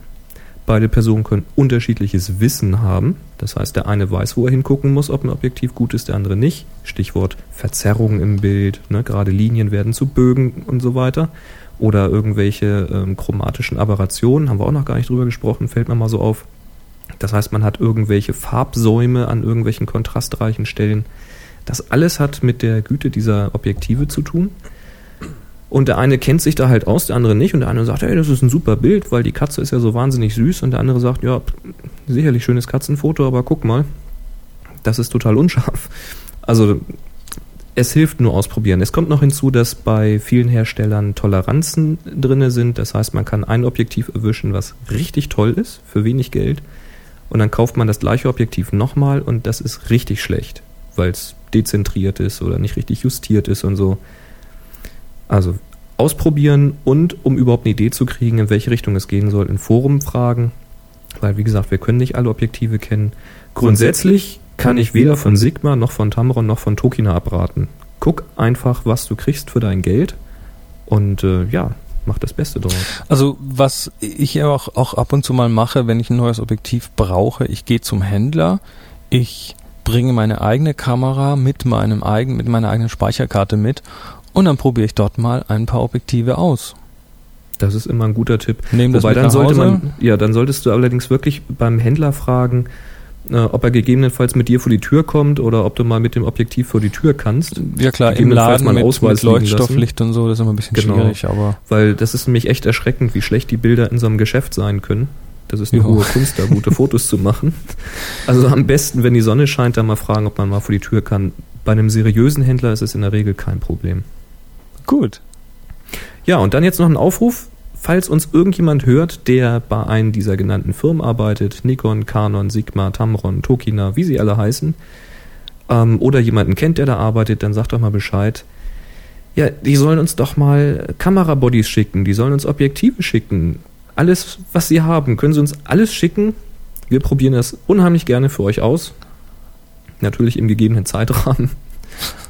Beide Personen können unterschiedliches Wissen haben. Das heißt, der eine weiß, wo er hingucken muss, ob ein Objektiv gut ist, der andere nicht. Stichwort Verzerrung im Bild. Ne? Gerade Linien werden zu Bögen und so weiter. Oder irgendwelche ähm, chromatischen Aberrationen, haben wir auch noch gar nicht drüber gesprochen, fällt mir mal so auf. Das heißt, man hat irgendwelche Farbsäume an irgendwelchen kontrastreichen Stellen. Das alles hat mit der Güte dieser Objektive zu tun. Und der eine kennt sich da halt aus, der andere nicht. Und der eine sagt, hey, das ist ein super Bild, weil die Katze ist ja so wahnsinnig süß. Und der andere sagt, ja, sicherlich schönes Katzenfoto, aber guck mal, das ist total unscharf. Also es hilft nur ausprobieren. Es kommt noch hinzu, dass bei vielen Herstellern Toleranzen drinne sind. Das heißt, man kann ein Objektiv erwischen, was richtig toll ist, für wenig Geld. Und dann kauft man das gleiche Objektiv nochmal und das ist richtig schlecht, weil es dezentriert ist oder nicht richtig justiert ist und so. Also ausprobieren und um überhaupt eine Idee zu kriegen, in welche Richtung es gehen soll, in Forum fragen. Weil, wie gesagt, wir können nicht alle Objektive kennen. Grundsätzlich kann ich weder von Sigma noch von Tamron noch von Tokina abraten. Guck einfach, was du kriegst für dein Geld und äh, ja, mach das Beste draus. Also was ich auch, auch ab und zu mal mache, wenn ich ein neues Objektiv brauche, ich gehe zum Händler, ich bringe meine eigene Kamera mit meinem eigenen, mit meiner eigenen Speicherkarte mit und dann probiere ich dort mal ein paar Objektive aus. Das ist immer ein guter Tipp. Nehme das Wobei dann sollte man, ja, dann solltest du allerdings wirklich beim Händler fragen, äh, ob er gegebenenfalls mit dir vor die Tür kommt oder ob du mal mit dem Objektiv vor die Tür kannst. Ja klar, im Laden mal mit, Ausweis mit. Leuchtstofflicht und so, das ist immer ein bisschen Genau. schwierig, aber Weil das ist nämlich echt erschreckend, wie schlecht die Bilder in so einem Geschäft sein können. Das ist eine Ja. hohe Kunst, da gute Fotos zu machen. Also am besten, wenn die Sonne scheint, dann mal fragen, ob man mal vor die Tür kann. Bei einem seriösen Händler ist es in der Regel kein Problem. Gut. Ja, und dann jetzt noch ein Aufruf. Falls uns irgendjemand hört, der bei einem dieser genannten Firmen arbeitet, Nikon, Canon, Sigma, Tamron, Tokina, wie sie alle heißen, ähm, oder jemanden kennt, der da arbeitet, dann sagt doch mal Bescheid. Ja, die sollen uns doch mal Kamerabodies schicken, die sollen uns Objektive schicken. Alles, was sie haben, können sie uns alles schicken. Wir probieren das unheimlich gerne für euch aus. Natürlich im gegebenen Zeitrahmen.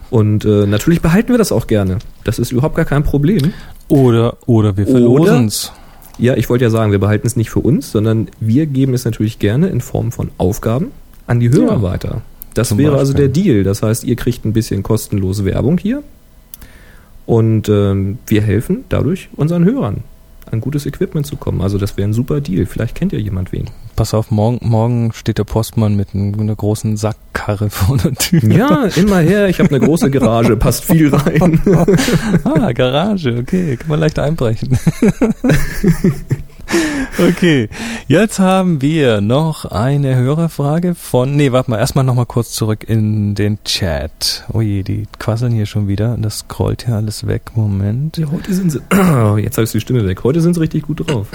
Und äh, natürlich behalten wir das auch gerne. Das ist überhaupt gar kein Problem. Oder, oder wir Oder- verlosen's. Ja, ich wollte ja sagen, wir behalten es nicht für uns, sondern wir geben es natürlich gerne in Form von Aufgaben an die Hörer Ja. weiter. Das wäre also der Beispiel. Deal. Das heißt, ihr kriegt ein bisschen kostenlose Werbung hier und ähm, wir helfen dadurch unseren Hörern an gutes Equipment zu kommen. Also das wäre ein super Deal. Vielleicht kennt ja jemand wen. Pass auf, morgen, morgen steht der Postmann mit ein- einer großen Sackkarre vor der Tür. Ja, immer her. Ich habe eine große Garage, passt viel rein. Ah, Garage, okay, kann man leicht einbrechen. okay, jetzt haben wir noch eine Hörerfrage von, nee, warte mal, erstmal nochmal kurz zurück in den Chat. Ui, die quasseln hier schon wieder, das scrollt hier alles weg, Moment. Ja, heute sind sie. Jetzt habe ich die Stimme weg. Heute sind sie richtig gut drauf.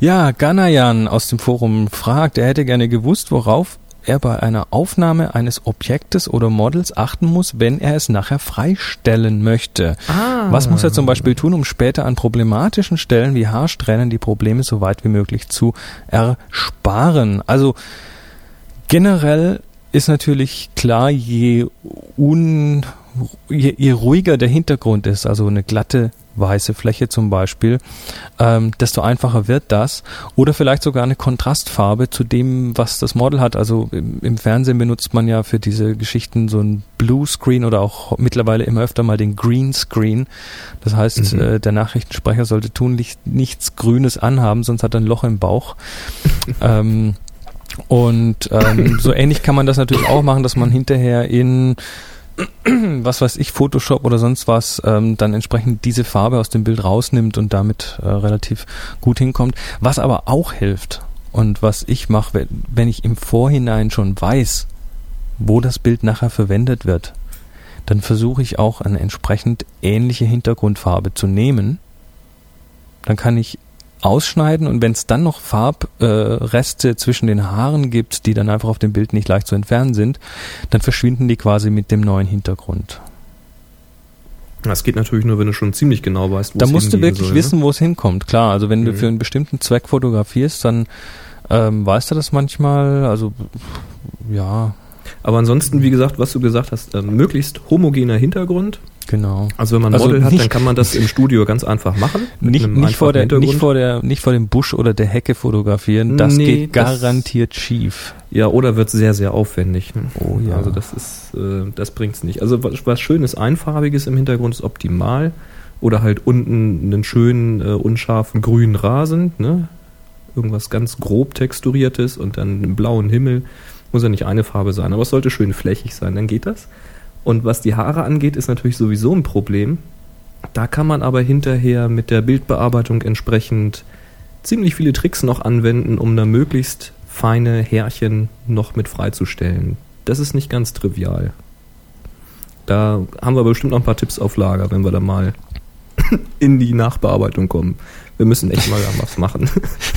Ja, Ganayan aus dem Forum fragt, er hätte gerne gewusst, worauf er bei einer Aufnahme eines Objektes oder Models achten muss, wenn er es nachher freistellen möchte. Ah. Was muss er zum Beispiel tun, um später an problematischen Stellen wie Haarsträhnen die Probleme so weit wie möglich zu ersparen? Also generell ist natürlich klar, je, un, je, je ruhiger der Hintergrund ist, also eine glatte weiße Fläche zum Beispiel, ähm, desto einfacher wird das. Oder vielleicht sogar eine Kontrastfarbe zu dem, was das Model hat. Also im, im Fernsehen benutzt man ja für diese Geschichten so ein Blue Screen oder auch mittlerweile immer öfter mal den Green Screen. Das heißt, Mhm. äh, der Nachrichtensprecher sollte tunlichst nichts Grünes anhaben, sonst hat er ein Loch im Bauch. ähm, und ähm, so ähnlich kann man das natürlich auch machen, dass man hinterher in was weiß ich, Photoshop oder sonst was, ähm, dann entsprechend diese Farbe aus dem Bild rausnimmt und damit äh, relativ gut hinkommt. Was aber auch hilft und was ich mache, wenn, wenn ich im Vorhinein schon weiß, wo das Bild nachher verwendet wird, dann versuche ich auch eine entsprechend ähnliche Hintergrundfarbe zu nehmen. Dann kann ich ausschneiden und wenn es dann noch Farbreste äh, zwischen den Haaren gibt, die dann einfach auf dem Bild nicht leicht zu entfernen sind, dann verschwinden die quasi mit dem neuen Hintergrund. Das geht natürlich nur, wenn du schon ziemlich genau weißt, wo Da es musst du wirklich soll, wissen, wo es hinkommt. Klar, also wenn du Mhm. für einen bestimmten Zweck fotografierst, dann ähm, weißt du das manchmal. Also ja, Ne? Aber ansonsten, wie gesagt, was du gesagt hast, ähm, möglichst homogener Hintergrund. Genau. Also wenn man ein Also Model hat, nicht- dann kann man das im Studio ganz einfach machen. Nicht, nicht, vor der, nicht, vor der, nicht vor dem Busch oder der Hecke fotografieren. Das Nee, geht das- garantiert schief. Ja, oder wird sehr, sehr aufwendig. ne? Oh ja. Also das ist, äh, das bringt's nicht. Also was, was schönes, einfarbiges im Hintergrund ist optimal. Oder halt unten einen schönen, äh, unscharfen grünen Rasen, ne? Irgendwas ganz grob texturiertes und dann einen blauen Himmel. Muss ja nicht eine Farbe sein, aber es sollte schön flächig sein, dann geht das. Und was die Haare angeht, ist natürlich sowieso ein Problem. Da kann man aber hinterher mit der Bildbearbeitung entsprechend ziemlich viele Tricks noch anwenden, um da möglichst feine Härchen noch mit freizustellen. Das ist nicht ganz trivial. Da haben wir bestimmt noch ein paar Tipps auf Lager, wenn wir da mal in die Nachbearbeitung kommen. Wir müssen echt mal was machen.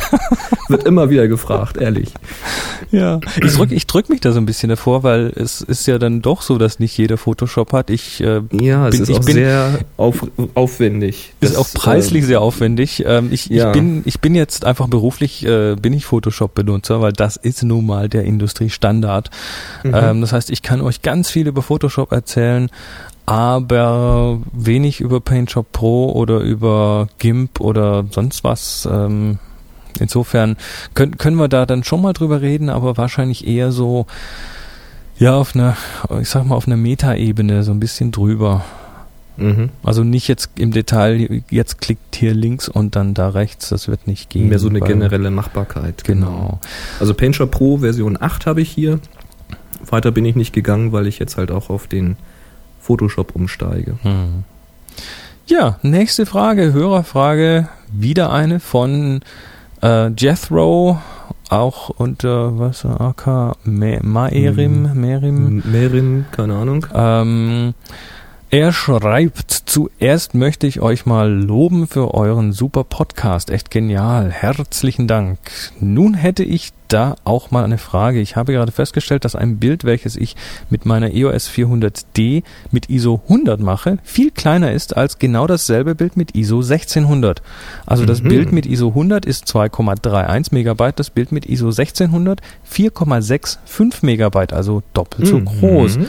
Wird immer wieder gefragt, ehrlich. Ja, ich drück, ich drück mich da so ein bisschen davor, weil es ist ja dann doch so, dass nicht jeder Photoshop hat. Ich äh, Ja, es Bin- ist auch bin- sehr auf, aufwendig. ist Das, auch preislich äh, sehr aufwendig. Ähm, ich, ja. ich bin ich bin jetzt einfach beruflich äh, bin ich Photoshop-Benutzer, weil das ist nun mal der Industriestandard. Mhm. Ähm, das heißt, ich kann euch ganz viel über Photoshop erzählen, aber wenig über PaintShop Pro oder über GIMP oder sonst was. Ähm, insofern können können wir da dann schon mal drüber reden, aber wahrscheinlich eher so ja auf einer ich sag mal auf einer Metaebene so ein bisschen drüber. Mhm. Also nicht jetzt im Detail, jetzt klickt hier links und dann da rechts, das wird nicht gehen. Mehr so eine generelle Machbarkeit. Genau. Also PaintShop Pro Version 8 habe ich hier. Weiter bin ich nicht gegangen, weil ich jetzt halt auch auf den Photoshop umsteige. Hm. Ja, nächste Frage, Hörerfrage, wieder eine von äh, Jethro, auch unter was AK Maerim, Hm. Merim. Merin, keine Ahnung. Ähm, er schreibt, zuerst möchte ich euch mal loben für euren super Podcast. Echt genial. Herzlichen Dank. Nun hätte ich da auch mal eine Frage. Ich habe gerade festgestellt, dass ein Bild, welches ich mit meiner EOS 400D mit ISO 100 mache, viel kleiner ist als genau dasselbe Bild mit ISO 1600. Also das Mhm. Bild mit ISO 100 ist 2,31 Megabyte, das Bild mit ISO 1600 4,65 Megabyte, also doppelt so Mhm. groß.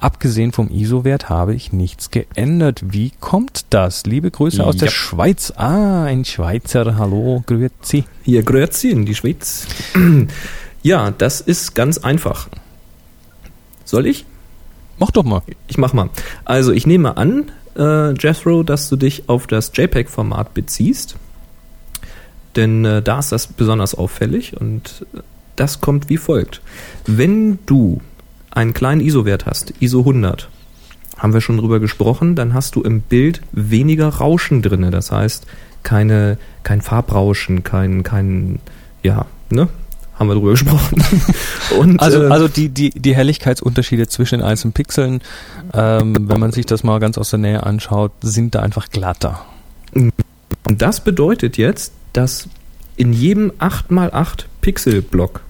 Abgesehen vom ISO-Wert habe ich nichts geändert. Wie kommt das? Liebe Grüße aus der Ja. Schweiz. Ah, ein Schweizer. Hallo, grüezi. Hier, grüezi in die Schweiz. ja, das ist ganz einfach. Soll ich? Mach doch mal. Ich mach mal. Also, ich nehme an, äh, Jethro, dass du dich auf das JPEG-Format beziehst. Denn äh, da ist das besonders auffällig und äh, das kommt wie folgt. Wenn du einen kleinen ISO-Wert hast, ISO 100, haben wir schon drüber gesprochen, dann hast du im Bild weniger Rauschen drinne. Das heißt, keine, kein Farbrauschen, kein, kein, ja, ne? Haben wir drüber gesprochen. Und, Also, äh, also die, die, die Helligkeitsunterschiede zwischen den einzelnen Pixeln, ähm, wenn man sich das mal ganz aus der Nähe anschaut, sind da einfach glatter. Und das bedeutet jetzt, dass in jedem 8x8 Pixel-Block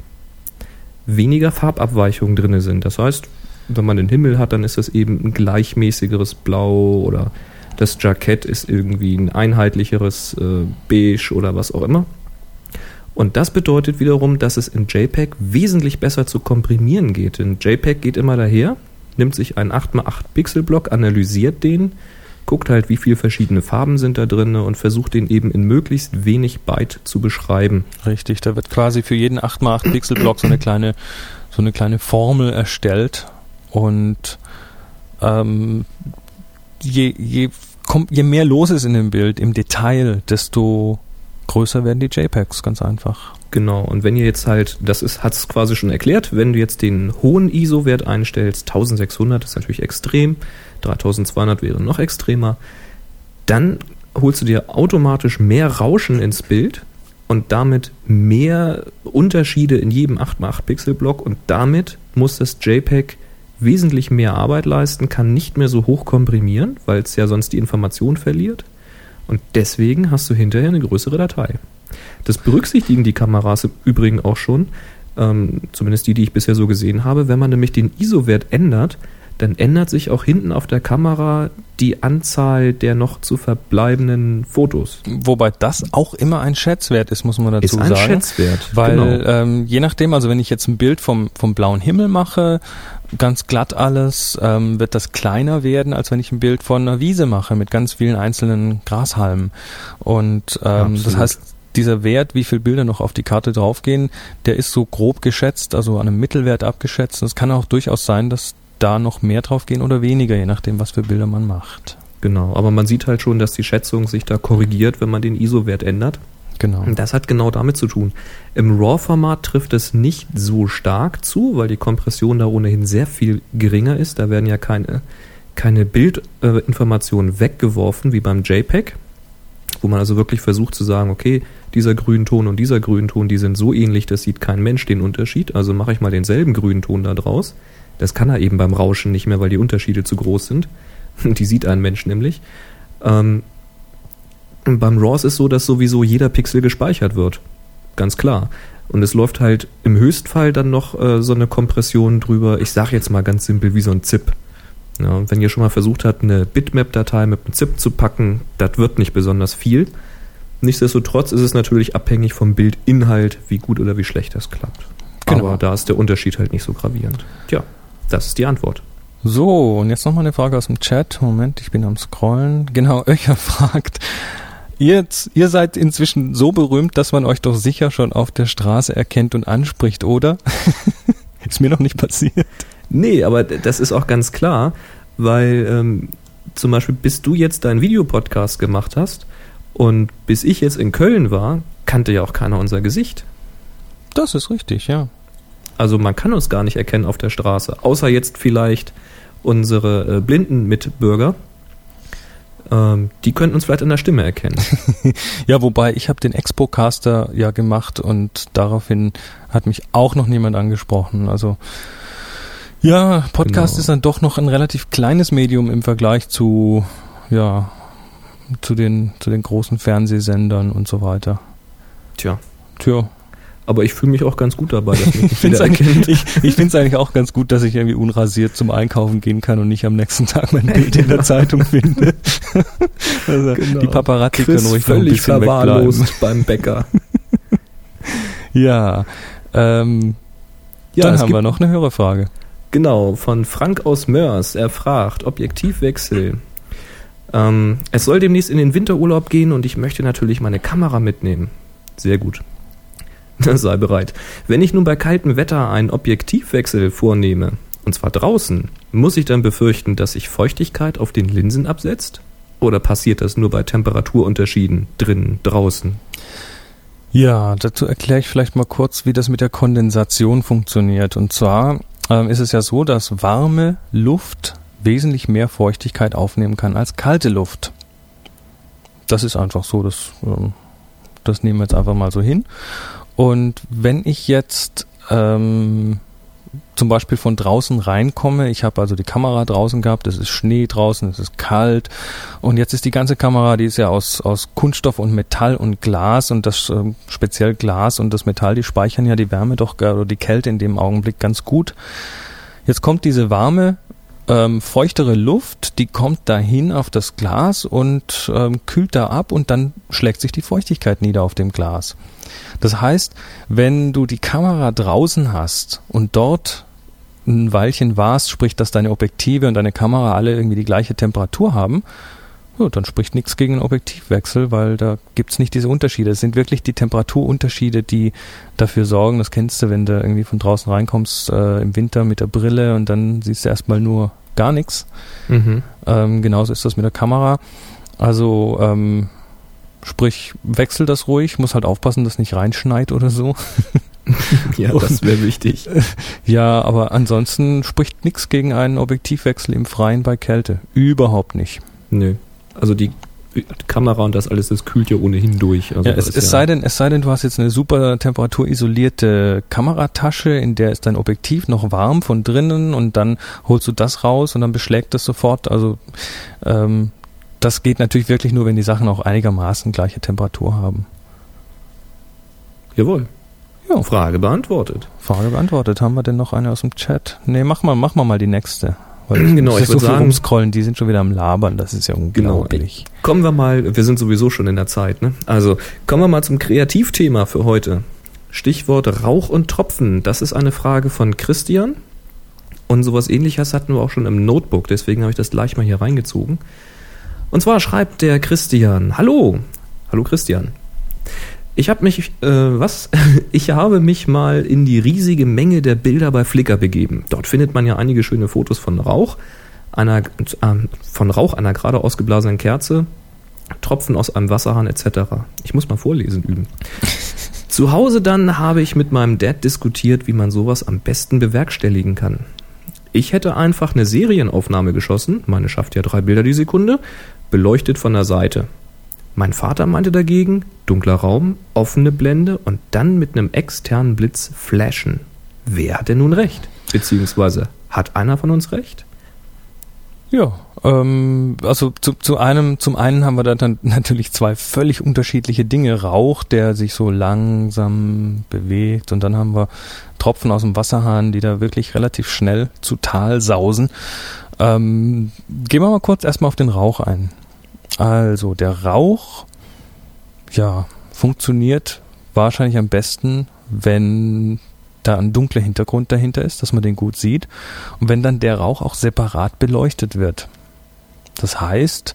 weniger Farbabweichungen drin sind. Das heißt, wenn man den Himmel hat, dann ist das eben ein gleichmäßigeres Blau oder das Jackett ist irgendwie ein einheitlicheres äh, Beige oder was auch immer. Und das bedeutet wiederum, dass es in JPEG wesentlich besser zu komprimieren geht. Denn JPEG geht immer daher, nimmt sich einen 8x8 Pixel-Block, analysiert den, guckt halt, wie viele verschiedene Farben sind da drin und versucht den eben in möglichst wenig Byte zu beschreiben. Richtig, da wird quasi für jeden 8x8 Pixelblock so eine kleine, so eine kleine Formel erstellt und ähm, je, je, komm, je mehr los ist in dem Bild, im Detail, desto größer werden die JPEGs, ganz einfach. Genau, und wenn ihr jetzt halt, das ist, hat's quasi schon erklärt, wenn du jetzt den hohen ISO-Wert einstellst, 1600 ist natürlich extrem, 3200 wäre noch extremer, dann holst du dir automatisch mehr Rauschen ins Bild und damit mehr Unterschiede in jedem 8x8 Pixel-Block und damit muss das JPEG wesentlich mehr Arbeit leisten, kann nicht mehr so hoch komprimieren, weil es ja sonst die Information verliert. Und deswegen hast du hinterher eine größere Datei. Das berücksichtigen die Kameras im Übrigen auch schon, ähm, zumindest die, die ich bisher so gesehen habe. Wenn man nämlich den ISO-Wert ändert, dann ändert sich auch hinten auf der Kamera die Anzahl der noch zu verbleibenden Fotos. Wobei das auch immer ein Schätzwert ist, muss man dazu Ist ein sagen. Schätzwert. Weil genau. ähm, je nachdem, also wenn ich jetzt ein Bild vom, vom blauen Himmel mache, ganz glatt alles, ähm, wird das kleiner werden, als wenn ich ein Bild von einer Wiese mache mit ganz vielen einzelnen Grashalmen. Und ähm, das heißt, dieser Wert, wie viele Bilder noch auf die Karte draufgehen, der ist so grob geschätzt, also an einem Mittelwert abgeschätzt. Und es kann auch durchaus sein, dass da noch mehr draufgehen oder weniger, je nachdem, was für Bilder man macht. Genau, aber man sieht halt schon, dass die Schätzung sich da korrigiert, wenn man den ISO-Wert ändert. Genau. Und das hat genau damit zu tun. Im RAW-Format trifft es nicht so stark zu, weil die Kompression da ohnehin sehr viel geringer ist. Da werden ja keine, keine Bildinformationen weggeworfen wie beim JPEG, wo man also wirklich versucht zu sagen, okay, dieser Grünton und dieser Grünton, die sind so ähnlich, das sieht kein Mensch den Unterschied, also mache ich mal denselben Grünton da draus. Das kann er eben beim Rauschen nicht mehr, weil die Unterschiede zu groß sind. Die sieht ein Mensch nämlich. Ähm, beim RAW ist es so, dass sowieso jeder Pixel gespeichert wird. Ganz klar. Und es läuft halt im Höchstfall dann noch äh, so eine Kompression drüber. Ich sage jetzt mal ganz simpel wie so ein ZIP. Ja, und wenn ihr schon mal versucht habt, eine Bitmap-Datei mit einem ZIP zu packen, das wird nicht besonders viel. Nichtsdestotrotz ist es natürlich abhängig vom Bildinhalt, wie gut oder wie schlecht das klappt. Genau. Aber da ist der Unterschied halt nicht so gravierend. Tja, das ist die Antwort. So, und jetzt nochmal eine Frage aus dem Chat. Moment, ich bin am Scrollen. Genau, Öcher fragt. Ihr, ihr seid inzwischen so berühmt, dass man euch doch sicher schon auf der Straße erkennt und anspricht, oder? Ist mir noch nicht passiert. Nee, aber das ist auch ganz klar, weil ähm, zum Beispiel bis du jetzt deinen Videopodcast gemacht hast und bis ich jetzt in Köln war, kannte ja auch keiner unser Gesicht. Das ist richtig, ja. Also man kann uns gar nicht erkennen auf der Straße, außer jetzt vielleicht unsere äh, blinden Mitbürger. Ähm, die könnten uns vielleicht an der Stimme erkennen. Ja, wobei ich habe den Expocaster ja gemacht und daraufhin hat mich auch noch niemand angesprochen. Also ja, Podcast Genau. ist dann doch noch ein relativ kleines Medium im Vergleich zu ja zu den zu den großen Fernsehsendern und so weiter. Tja. Tja, Aber ich fühle mich auch ganz gut dabei, dass mich Ich finde es eigentlich, auch ganz gut, dass ich irgendwie unrasiert zum Einkaufen gehen kann und nicht am nächsten Tag mein Bild in der Zeitung finde. also Die Paparazzi können Chris ruhig noch ein völlig bisschen verwahrlost beim Bäcker. Ja, ähm, Ja, dann haben wir noch eine Hörerfrage. Genau, von Frank aus Mörs. Er fragt, Objektivwechsel. Ähm, es soll demnächst in den Winterurlaub gehen und ich möchte natürlich meine Kamera mitnehmen. Sehr gut. Sei bereit. Wenn ich nun bei kaltem Wetter einen Objektivwechsel vornehme, und zwar draußen, muss ich dann befürchten, dass sich Feuchtigkeit auf den Linsen absetzt? Oder passiert das nur bei Temperaturunterschieden drinnen, draußen? Ja, dazu erkläre ich vielleicht mal kurz, wie das mit der Kondensation funktioniert. Und zwar ähm, ist es ja so, dass warme Luft wesentlich mehr Feuchtigkeit aufnehmen kann als kalte Luft. Das ist einfach so, das, ähm, das nehmen wir jetzt einfach mal so hin. Und wenn ich jetzt ähm, zum Beispiel von draußen reinkomme, ich habe also die Kamera draußen gehabt, es ist Schnee draußen, es ist kalt und jetzt ist die ganze Kamera, die ist ja aus, aus Kunststoff und Metall und Glas und das ähm, speziell Glas und das Metall, die speichern ja die Wärme doch äh, oder die Kälte in dem Augenblick ganz gut. Jetzt kommt diese warme, ähm, feuchtere Luft, die kommt dahin auf das Glas und ähm, kühlt da ab und dann schlägt sich die Feuchtigkeit nieder auf dem Glas. Das heißt, wenn du die Kamera draußen hast und dort ein Weilchen warst, sprich, dass deine Objektive und deine Kamera alle irgendwie die gleiche Temperatur haben, ja, dann spricht nichts gegen einen Objektivwechsel, weil da gibt's nicht diese Unterschiede. Es sind wirklich die Temperaturunterschiede, die dafür sorgen, das kennst du, wenn du irgendwie von draußen reinkommst äh, im Winter mit der Brille und dann siehst du erstmal nur gar nichts. Mhm. Ähm, genauso ist das mit der Kamera. Also ähm, sprich, wechsel das ruhig, muss halt aufpassen, dass nicht reinschneit oder so. Ja, das wäre wichtig. Ja, aber ansonsten spricht nichts gegen einen Objektivwechsel im Freien bei Kälte. Überhaupt nicht. Nö. Also die Kamera und das alles, das kühlt ja ohnehin durch. Also Ja, es, es ist sei denn, es sei denn, du hast jetzt eine super temperaturisolierte Kameratasche, in der ist dein Objektiv noch warm von drinnen und dann holst du das raus und dann beschlägt das sofort. Also ähm, das geht natürlich wirklich nur, wenn die Sachen auch einigermaßen gleiche Temperatur haben. Jawohl. Ja. Frage beantwortet. Frage beantwortet. Haben wir denn noch eine aus dem Chat? Nee, mach mal, mach mal mal die nächste. Weil Genau, ich ist so sagen- rumscrollen, die sind schon wieder am Labern, das ist ja unglaublich. Kommen wir mal, wir sind sowieso schon in der Zeit, ne? Also kommen wir mal zum Kreativthema für heute. Stichwort Rauch und Tropfen. Das ist eine Frage von Christian. Und sowas ähnliches hatten wir auch schon im Notebook, deswegen habe ich das gleich mal hier reingezogen. Und zwar schreibt der Christian, hallo, hallo Christian. Ich habe mich, äh, was? Ich habe mich mal in die riesige Menge der Bilder bei Flickr begeben. Dort findet man ja einige schöne Fotos von Rauch, einer, äh, von Rauch einer gerade ausgeblasenen Kerze, Tropfen aus einem Wasserhahn etc. Ich muss mal vorlesen üben. Zu Hause dann habe ich mit meinem Dad diskutiert, wie man sowas am besten bewerkstelligen kann. Ich hätte einfach eine Serienaufnahme geschossen, meine schafft ja drei Bilder die Sekunde, beleuchtet von der Seite. Mein Vater meinte dagegen, dunkler Raum, offene Blende und dann mit einem externen Blitz flashen. Wer hat denn nun recht? Beziehungsweise, hat einer von uns recht? Ja, ähm, also zu, zu einem, zum einen haben wir da dann natürlich zwei völlig unterschiedliche Dinge. Rauch, der sich so langsam bewegt und dann haben wir Tropfen aus dem Wasserhahn, die da wirklich relativ schnell zu Tal sausen. Ähm, gehen wir mal kurz erstmal auf den Rauch ein. Also der Rauch, ja, funktioniert wahrscheinlich am besten, wenn da ein dunkler Hintergrund dahinter ist, dass man den gut sieht und wenn dann der Rauch auch separat beleuchtet wird. Das heißt,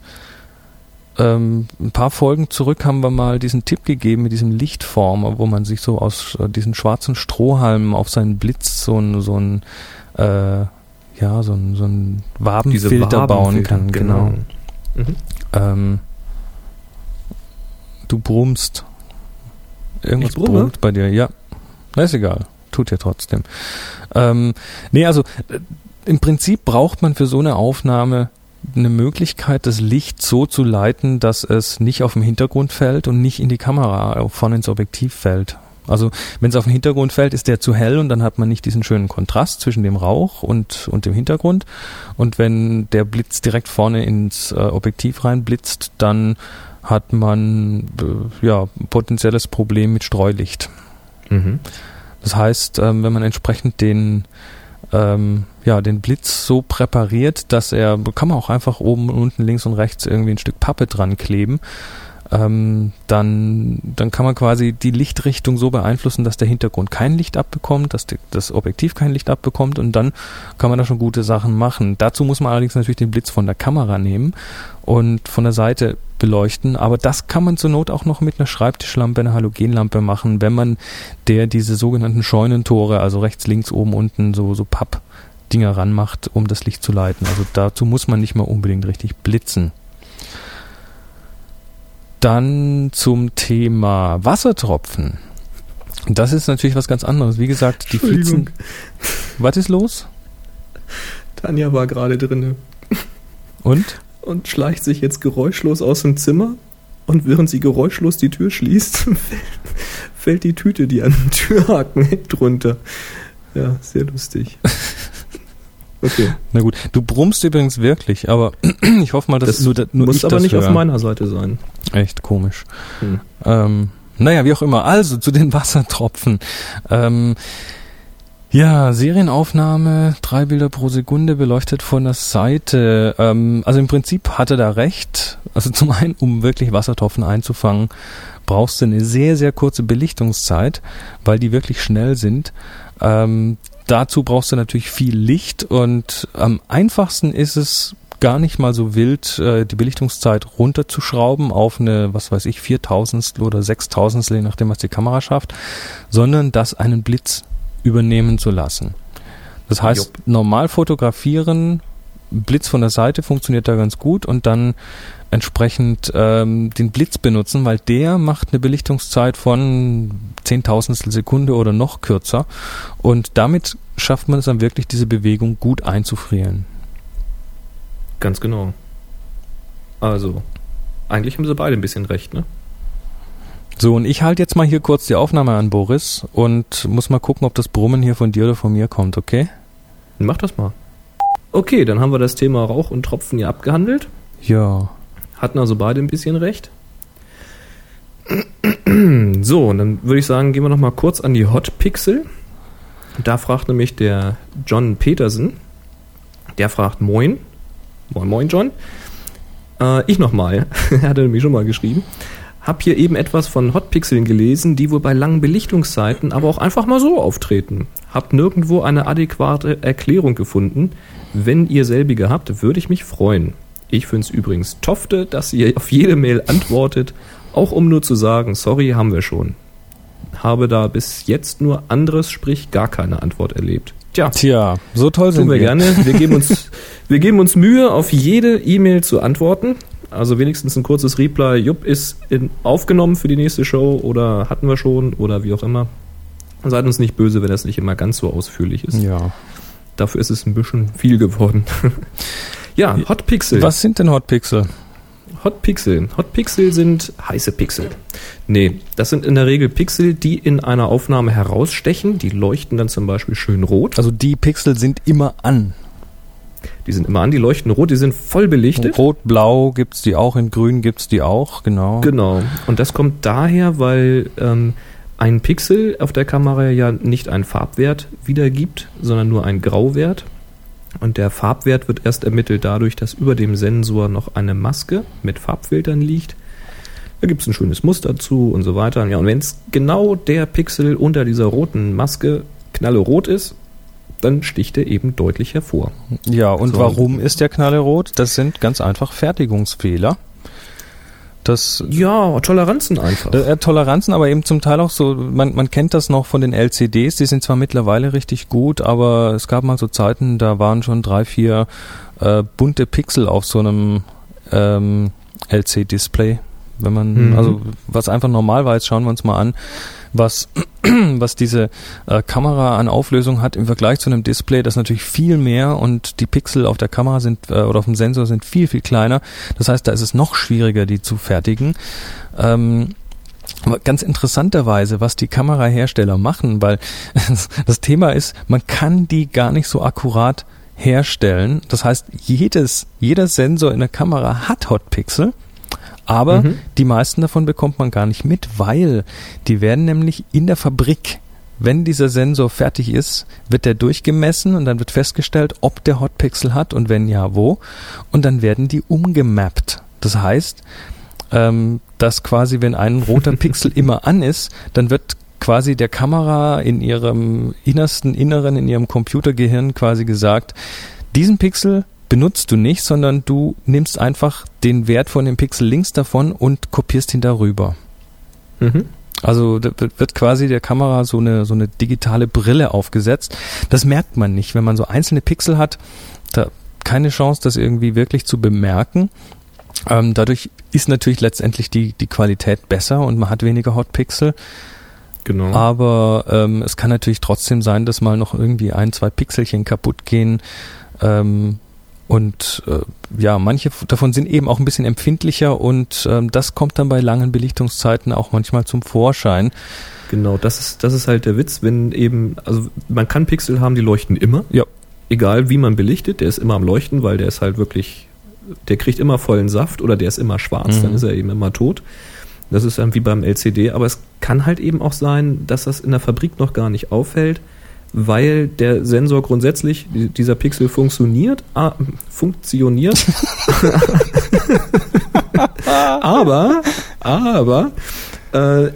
ähm, ein paar Folgen zurück haben wir mal diesen Tipp gegeben mit diesem Lichtformer, wo man sich so aus äh, diesen schwarzen Strohhalmen auf seinen Blitz so ein, so ein äh, ja, so ein, so ein Wabenfilter bauen kann. Genau. Mhm. Ähm, du brummst. Irgendwas Ich brumme? brummt bei dir, ja. Na, ist egal. Tut ja trotzdem. Ähm, nee, also äh, im Prinzip braucht man für so eine Aufnahme eine Möglichkeit, das Licht so zu leiten, dass es nicht auf den Hintergrund fällt und nicht in die Kamera, äh, vorne ins Objektiv fällt. Also wenn es auf den Hintergrund fällt, ist der zu hell und dann hat man nicht diesen schönen Kontrast zwischen dem Rauch und, und dem Hintergrund. Und wenn der Blitz direkt vorne ins äh, Objektiv reinblitzt, dann hat man äh, ja potenzielles Problem mit Streulicht. Mhm. Das heißt, ähm, wenn man entsprechend den ähm, ja, den Blitz so präpariert, dass er, kann man auch einfach oben, unten, links und rechts irgendwie ein Stück Pappe dran kleben. Ähm, dann, dann kann man quasi die Lichtrichtung so beeinflussen, dass der Hintergrund kein Licht abbekommt, dass die, das Objektiv kein Licht abbekommt und dann kann man da schon gute Sachen machen. Dazu muss man allerdings natürlich den Blitz von der Kamera nehmen und von der Seite beleuchten, aber das kann man zur Not auch noch mit einer Schreibtischlampe, einer Halogenlampe machen, wenn man der diese sogenannten Scheunentore, also rechts, links, oben, unten so, so Pappdinger ranmacht, um das Licht zu leiten. Also dazu muss man nicht mehr unbedingt richtig blitzen. Dann zum Thema Wassertropfen. Das ist natürlich was ganz anderes. Wie gesagt, die Flitzen. Was ist los? Tanja war gerade drinne Und? und schleicht sich jetzt geräuschlos aus dem Zimmer. Und während sie geräuschlos die Tür schließt, fällt die Tüte, die an dem Türhaken hängt, runter. Ja, sehr lustig. Okay. Na gut, du brummst übrigens wirklich, aber ich hoffe mal, dass Das nur, nur Muss ich aber das nicht höre. auf meiner Seite sein. Echt komisch. Hm. Ähm, naja, wie auch immer. Also zu den Wassertropfen. Ähm, ja, Serienaufnahme, drei Bilder pro Sekunde beleuchtet von der Seite. Ähm, also im Prinzip hat er da recht. Also zum einen, um wirklich Wassertropfen einzufangen, brauchst du eine sehr, sehr kurze Belichtungszeit, weil die wirklich schnell sind. Ähm, dazu brauchst du natürlich viel Licht und am einfachsten ist es gar nicht mal so wild, äh, die Belichtungszeit runterzuschrauben auf eine, was weiß ich, Viertausendstel oder Sechstausendstel, je nachdem, was die Kamera schafft, sondern das einen Blitz übernehmen zu lassen. Das heißt, normal fotografieren, Blitz von der Seite funktioniert da ganz gut und dann entsprechend ähm, den Blitz benutzen, weil der macht eine Belichtungszeit von Zehntausendstel Sekunde oder noch kürzer und damit schafft man es dann wirklich, diese Bewegung gut einzufrieren. Ganz genau. Also, eigentlich haben sie beide ein bisschen recht, ne? So, und ich halte jetzt mal hier kurz die Aufnahme an, Boris, und muss mal gucken, ob das Brummen hier von dir oder von mir kommt, okay? Mach das mal. Okay, dann haben wir das Thema Rauch und Tropfen ja abgehandelt. Ja. Hatten also beide ein bisschen recht. So, und dann würde ich sagen, gehen wir noch mal kurz an die Hot Pixel. Da fragt nämlich der John Petersen. Der fragt Moin. Moin, moin, John. Äh, ich nochmal. er hatte nämlich schon mal geschrieben. Hab hier eben etwas von Hotpixeln gelesen, die wohl bei langen Belichtungszeiten aber auch einfach mal so auftreten. Hab nirgendwo eine adäquate Erklärung gefunden. Wenn ihr selbige habt, würde ich mich freuen. Ich find's übrigens tofte, dass ihr auf jede Mail antwortet, auch um nur zu sagen, sorry, haben wir schon. Habe da bis jetzt nur anderes, sprich gar keine Antwort erlebt. Tja, Tja, so toll sind tun wir gerne. Wir geben uns, wir geben uns Mühe, auf jede E-Mail zu antworten. Also wenigstens ein kurzes Reply. Jupp ist in, aufgenommen für die nächste Show oder hatten wir schon oder wie auch immer. Seid uns nicht böse, wenn das nicht immer ganz so ausführlich ist. Ja. Dafür ist es ein bisschen viel geworden. ja, Hot Pixel. Was sind denn Hotpixel? Hot Pixel. Hot Pixel sind heiße Pixel. Nee, das sind in der Regel Pixel, die in einer Aufnahme herausstechen. Die leuchten dann zum Beispiel schön rot. Also die Pixel sind immer an. Die sind immer an, die leuchten rot, die sind voll belichtet. Rot, blau gibt's die auch, in grün gibt's die auch, genau. Genau. Und das kommt daher, weil ähm, ein Pixel auf der Kamera ja nicht einen Farbwert wiedergibt, sondern nur einen Grauwert. Und der Farbwert wird erst ermittelt dadurch, dass über dem Sensor noch eine Maske mit Farbfiltern liegt. Da gibt es ein schönes Muster zu und so weiter. Ja, und wenn es genau der Pixel unter dieser roten Maske knallerot ist, dann sticht er eben deutlich hervor. Ja, und So. warum ist der Knalle rot? Das sind ganz einfach Fertigungsfehler. Das Ja, Toleranzen einfach. äh, Toleranzen, aber eben zum Teil auch so, man, man kennt das noch von den LCDs, die sind zwar mittlerweile richtig gut, aber es gab mal so Zeiten, da waren schon drei, vier äh, bunte Pixel auf so einem ähm, LC-Display. Wenn man, Mhm. also was einfach normal war, jetzt schauen wir uns mal an, was, was diese äh, Kamera an Auflösung hat im Vergleich zu einem Display, das natürlich viel mehr und die Pixel auf der Kamera sind äh, oder auf dem Sensor sind viel, viel kleiner. Das heißt, da ist es noch schwieriger, die zu fertigen. Ähm, ganz interessanterweise, was die Kamerahersteller machen, weil das Thema ist, man kann die gar nicht so akkurat herstellen. Das heißt, jedes, jeder Sensor in der Kamera hat Hotpixel, Aber Mhm. die meisten davon bekommt man gar nicht mit, weil die werden nämlich in der Fabrik, wenn dieser Sensor fertig ist, wird der durchgemessen und dann wird festgestellt, ob der Hotpixel hat und wenn ja, wo. Und dann werden die umgemappt. Das heißt, ähm, dass quasi, wenn ein roter Pixel immer an ist, dann wird quasi der Kamera in ihrem innersten Inneren, in ihrem Computergehirn quasi gesagt, diesen Pixel benutzt du nicht, sondern du nimmst einfach den Wert von dem Pixel links davon und kopierst ihn darüber. Mhm. Also da wird wird quasi der Kamera so eine, so eine digitale Brille aufgesetzt. Das merkt man nicht. Wenn man so einzelne Pixel hat, da keine Chance, das irgendwie wirklich zu bemerken. Ähm, dadurch ist natürlich letztendlich die, die Qualität besser und man hat weniger Hotpixel. Genau. Aber ähm, es kann natürlich trotzdem sein, dass mal noch irgendwie ein, zwei Pixelchen kaputt gehen. Ähm, und äh, ja, manche davon sind eben auch ein bisschen empfindlicher und ähm, das kommt dann bei langen Belichtungszeiten auch manchmal zum Vorschein. Genau, das ist, das ist halt der Witz, wenn eben, also man kann Pixel haben, die leuchten immer. Ja. Egal wie man belichtet, der ist immer am Leuchten, weil der ist halt wirklich, der kriegt immer vollen Saft oder der ist immer schwarz, Mhm. dann ist er eben immer tot. Das ist dann wie beim LCD, aber es kann halt eben auch sein, dass das in der Fabrik noch gar nicht auffällt, weil der Sensor grundsätzlich, die- dieser Pixel funktioniert, ah, funktioniert, aber, aber, äh,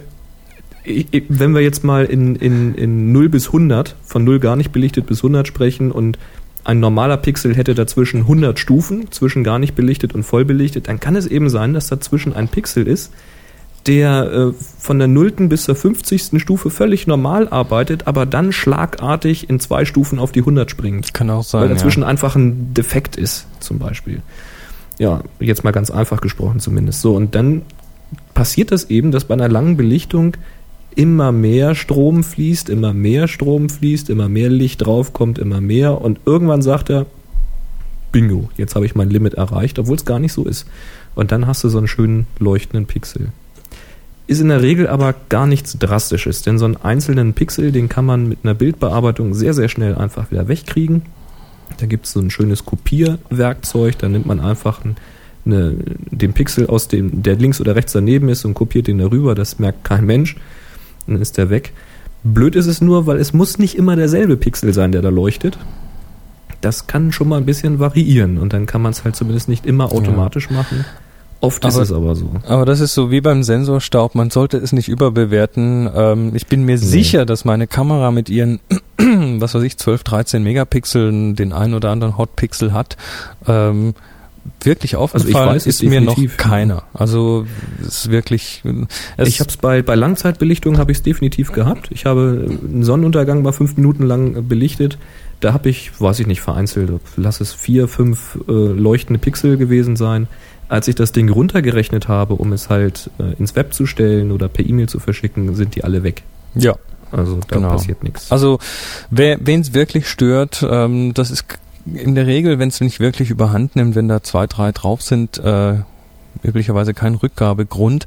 wenn wir jetzt mal in, in, in 0 bis 100, von 0 gar nicht belichtet bis 100 sprechen und ein normaler Pixel hätte dazwischen 100 Stufen, zwischen gar nicht belichtet und voll belichtet, dann kann es eben sein, dass dazwischen ein Pixel ist, der äh, von der 0. bis zur 50. Stufe völlig normal arbeitet, aber dann schlagartig in zwei Stufen auf die 100 springt. Kann auch sein. Weil dazwischen einfach ein Defekt ist, zum Beispiel. Ja, jetzt mal ganz einfach gesprochen zumindest. So, und dann passiert das eben, dass bei einer langen Belichtung immer mehr Strom fließt, immer mehr Strom fließt, immer mehr Licht draufkommt, immer mehr und irgendwann sagt er, Bingo, jetzt habe ich mein Limit erreicht, obwohl es gar nicht so ist. Und dann hast du so einen schönen leuchtenden Pixel. Ist in der Regel aber gar nichts Drastisches, denn so einen einzelnen Pixel, den kann man mit einer Bildbearbeitung sehr, sehr schnell einfach wieder wegkriegen. Da gibt es so ein schönes Kopierwerkzeug, da nimmt man einfach ein, eine, den Pixel aus dem, der links oder rechts daneben ist und kopiert den darüber, das merkt kein Mensch. Dann ist der weg. Blöd ist es nur, weil es muss nicht immer derselbe Pixel sein, der da leuchtet. Das kann schon mal ein bisschen variieren und dann kann man es halt zumindest nicht immer automatisch machen. Oft ist Aber- es aber so. Aber das ist so wie beim Sensorstaub, man sollte es nicht überbewerten. Ähm, ich bin mir sicher, dass meine Kamera mit ihren, was weiß ich, 12, 13 Megapixeln den ein oder anderen Hotpixel hat. Ähm, wirklich aufgefallen weiß es ist mir noch keiner. Also es ist wirklich. Es, ich habe es bei, bei Langzeitbelichtung habe ich es definitiv gehabt. Ich habe einen Sonnenuntergang mal fünf Minuten lang äh, belichtet. Da habe ich, weiß ich nicht, vereinzelt, lass es vier, fünf äh, leuchtende Pixel gewesen sein. Als ich das Ding runtergerechnet habe, um es halt äh, ins Web zu stellen oder per E-Mail zu verschicken, sind die alle weg. ja. Also da Genau. passiert nichts. Also wen es wirklich stört, ähm, das ist in der Regel, wenn es nicht wirklich überhand nimmt, wenn da zwei, drei drauf sind, äh, üblicherweise kein Rückgabegrund.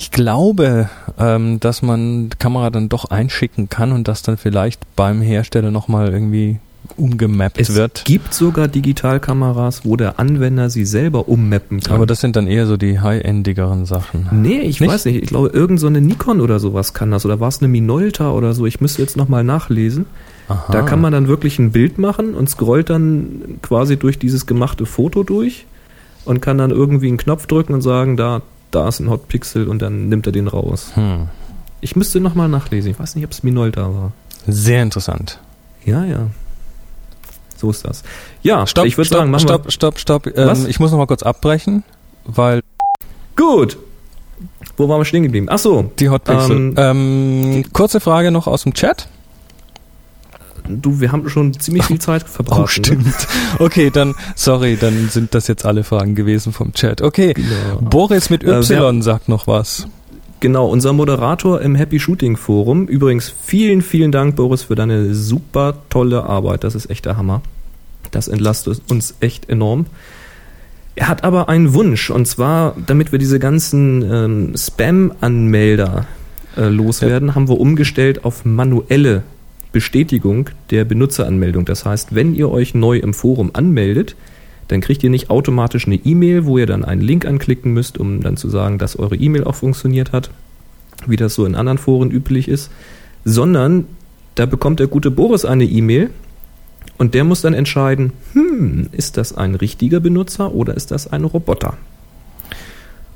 Ich glaube, ähm, dass man die Kamera dann doch einschicken kann und das dann vielleicht beim Hersteller nochmal irgendwie umgemappt Es wird. gibt sogar Digitalkameras, wo der Anwender sie selber ummappen kann. Aber das sind dann eher so die high-endigeren Sachen. Nee, ich Nicht? weiß nicht. Ich glaube, irgend so eine Nikon oder sowas kann das. Oder war es eine Minolta oder so? Ich müsste jetzt nochmal nachlesen. Aha. Da kann man dann wirklich ein Bild machen und scrollt dann quasi durch dieses gemachte Foto durch und kann dann irgendwie einen Knopf drücken und sagen, da, da ist ein Hotpixel und dann nimmt er den raus. Hm. Ich müsste nochmal nachlesen. Ich weiß nicht, ob es Minolta war. Sehr interessant. Ja, ja. So ist das. Ja, Stopp, ich würde stopp, sagen, machen stopp, stopp, stopp. Was? Ähm, ich muss noch mal kurz abbrechen, weil wir. Gut. Wo waren wir stehen geblieben? Ach so, die Hotpixel. Ähm, Ähm, kurze Frage noch aus dem Chat. du, wir haben schon ziemlich viel Zeit verbracht. Oh, stimmt. Okay, dann, sorry, dann sind das jetzt alle Fragen gewesen vom Chat. Okay, Genau. Boris mit Äh, Y sagt noch was. Genau, unser Moderator im Happy Shooting Forum. Übrigens, vielen, vielen Dank, Boris, für deine super tolle Arbeit. Das ist echt der Hammer. Das entlastet uns echt enorm. Er hat aber einen Wunsch, und zwar, damit wir diese ganzen ähm, Spam-Anmelder äh, loswerden, haben wir umgestellt auf manuelle Bestätigung der Benutzeranmeldung. Das heißt, wenn ihr euch neu im Forum anmeldet, dann kriegt ihr nicht automatisch eine E-Mail, wo ihr dann einen Link anklicken müsst, um dann zu sagen, dass eure E-Mail auch funktioniert hat, wie das so in anderen Foren üblich ist, sondern da bekommt der gute Boris eine E-Mail und der muss dann entscheiden, hm, ist das ein richtiger Benutzer oder ist das ein Roboter?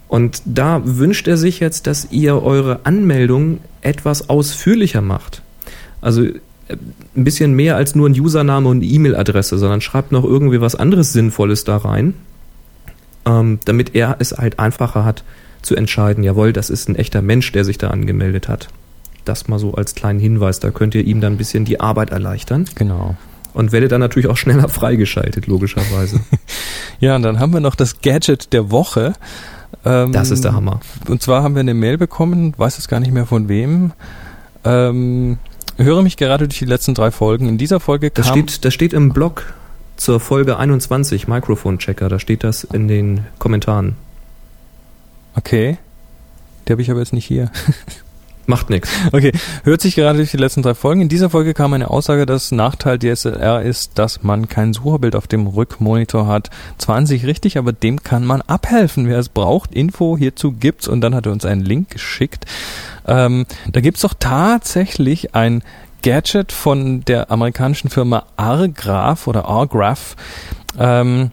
Und da wünscht er sich jetzt, dass ihr eure Anmeldung etwas ausführlicher macht. Also ein bisschen mehr als nur ein Username und eine E-Mail-Adresse, sondern schreibt noch irgendwie was anderes Sinnvolles da rein, ähm, damit er es halt einfacher hat zu entscheiden, jawohl, das ist ein echter Mensch, der sich da angemeldet hat. Das mal so als kleinen Hinweis, da könnt ihr ihm dann ein bisschen die Arbeit erleichtern. Genau. Und werdet dann natürlich auch schneller freigeschaltet, logischerweise. ja, und dann haben wir noch das Gadget der Woche. Ähm, das ist der Hammer. Und zwar haben wir eine Mail bekommen, weiß es gar nicht mehr von wem. Ähm, höre mich gerade durch die letzten drei Folgen. In dieser Folge kam... Das steht, das steht im Blog zur Folge 21, Mikrofon-Checker. Da steht das in den Kommentaren. Okay. Die habe ich aber jetzt nicht hier. Macht nichts. Okay, hört sich gerade durch die letzten drei Folgen. In dieser Folge kam eine Aussage, dass Nachteil DSLR ist, dass man kein Sucherbild auf dem Rückmonitor hat. Zwar an sich richtig, aber dem kann man abhelfen. Wer es braucht, Info hierzu gibt's und dann hat er uns einen Link geschickt. Ähm, da gibt's doch tatsächlich ein Gadget von der amerikanischen Firma Argraph oder Argraph. Ähm,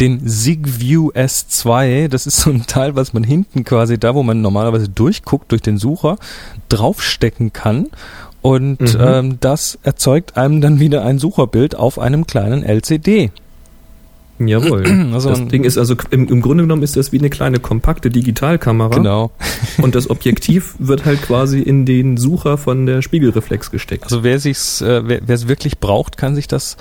den SigView S2. Das ist so ein Teil, was man hinten quasi da, wo man normalerweise durchguckt durch den Sucher, draufstecken kann. Und mhm. ähm, das erzeugt einem dann wieder ein Sucherbild auf einem kleinen LCD. Jawohl. Also das Ding ist also im, im, Grunde genommen ist das wie eine kleine kompakte Digitalkamera. Genau. und das Objektiv wird halt quasi in den Sucher von der Spiegelreflex gesteckt. Also wer sich's, äh, wer es wirklich braucht, kann sich das